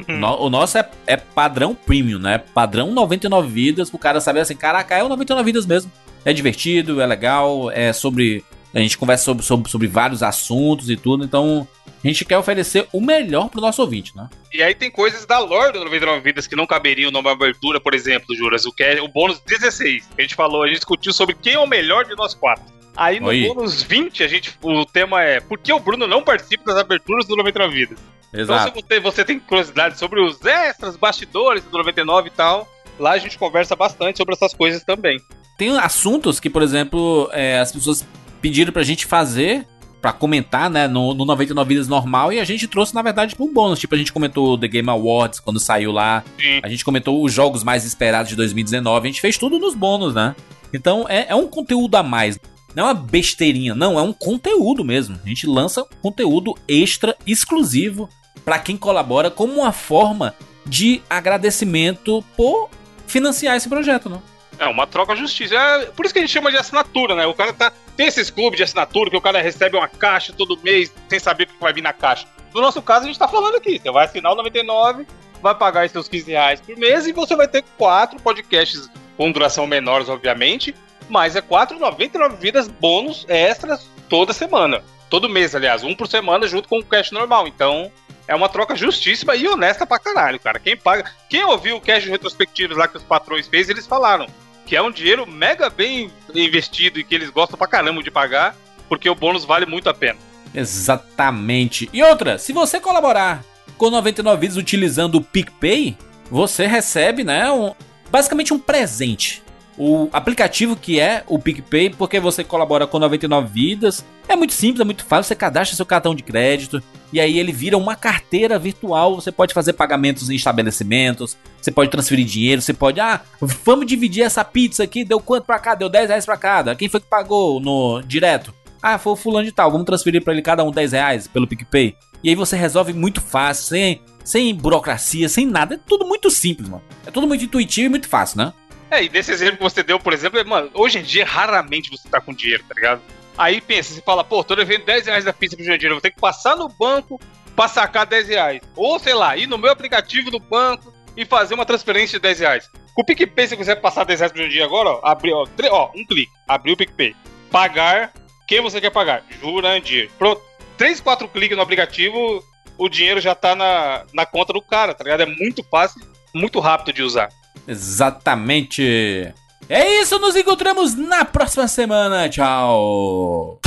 No- o nosso é, é padrão premium, né? Padrão 99 vidas, pro cara saber assim, caraca, é o 99 vidas mesmo. É divertido, é legal, é sobre. A gente conversa sobre, sobre, sobre vários assuntos e tudo, então a gente quer oferecer o melhor pro nosso ouvinte, né? E aí tem coisas da lore do 99 Vidas que não caberiam numa abertura, por exemplo, Juras. O, que é, o bônus 16, que a gente falou, a gente discutiu sobre quem é o melhor de nós quatro. Aí no Oi. bônus 20, a gente, o tema é por que o Bruno não participa das aberturas do 99 Vidas? Então, se você, você tem curiosidade sobre os extras, bastidores do 99 e tal, lá a gente conversa bastante sobre essas coisas também. Tem assuntos que, por exemplo, é, as pessoas pediram pra gente fazer, pra comentar, né, no, no 99 Vidas normal, e a gente trouxe, na verdade, um bônus. Tipo, a gente comentou The Game Awards quando saiu lá, Sim. a gente comentou os jogos mais esperados de 2019, a gente fez tudo nos bônus, né? Então é, é um conteúdo a mais. Não é uma besteirinha, não, é um conteúdo mesmo. A gente lança conteúdo extra, exclusivo, pra quem colabora, como uma forma de agradecimento por financiar esse projeto, né? É uma troca justiça. É por isso que a gente chama de assinatura, né? O cara tá. Tem esses clubes de assinatura que o cara recebe uma caixa todo mês sem saber o que vai vir na caixa. No nosso caso, a gente tá falando aqui. Você vai assinar o 99, vai pagar seus 15 reais por mês e você vai ter quatro podcasts com duração menores, obviamente. Mas é 4,99 vidas bônus extras toda semana. Todo mês, aliás, um por semana junto com o cash normal. Então, é uma troca justíssima e honesta pra caralho, cara. Quem paga. Quem ouviu o cash retrospectivos lá que os patrões fez, eles falaram que é um dinheiro mega bem investido e que eles gostam pra caramba de pagar, porque o bônus vale muito a pena. Exatamente. E outra, se você colaborar com 99 Vidas utilizando o PicPay, você recebe, né, um, basicamente um presente. O aplicativo que é o PicPay, porque você colabora com 99 Vidas, é muito simples, é muito fácil, você cadastra seu cartão de crédito e aí ele vira uma carteira virtual, você pode fazer pagamentos em estabelecimentos, você pode transferir dinheiro, você pode, ah, vamos dividir essa pizza aqui, deu quanto pra cada? Deu 10 reais pra cada. Quem foi que pagou no direto? Ah, foi o fulano de tal, vamos transferir pra ele cada um 10 reais pelo PicPay. E aí você resolve muito fácil, sem, sem burocracia, sem nada. É tudo muito simples, mano. É tudo muito intuitivo e muito fácil, né? É, e desse exemplo que você deu, por exemplo, é, mano, hoje em dia raramente você tá com dinheiro, tá ligado? Aí pensa, você fala, pô, tô devendo 10 reais da pizza pro Jandir, eu vou ter que passar no banco pra sacar 10 reais. Ou, sei lá, ir no meu aplicativo do banco e fazer uma transferência de 10 reais. Com o PicPay, se você quiser passar 10 reais pro Jandir agora, ó, abrir, ó, ó, um clique, abrir o PicPay. Pagar, quem você quer pagar? Jurandir. Pronto. 3, 4 cliques no aplicativo, o dinheiro já tá na, na conta do cara, tá ligado? É muito fácil, muito rápido de usar. Exatamente. É isso, nos encontramos na próxima semana. Tchau.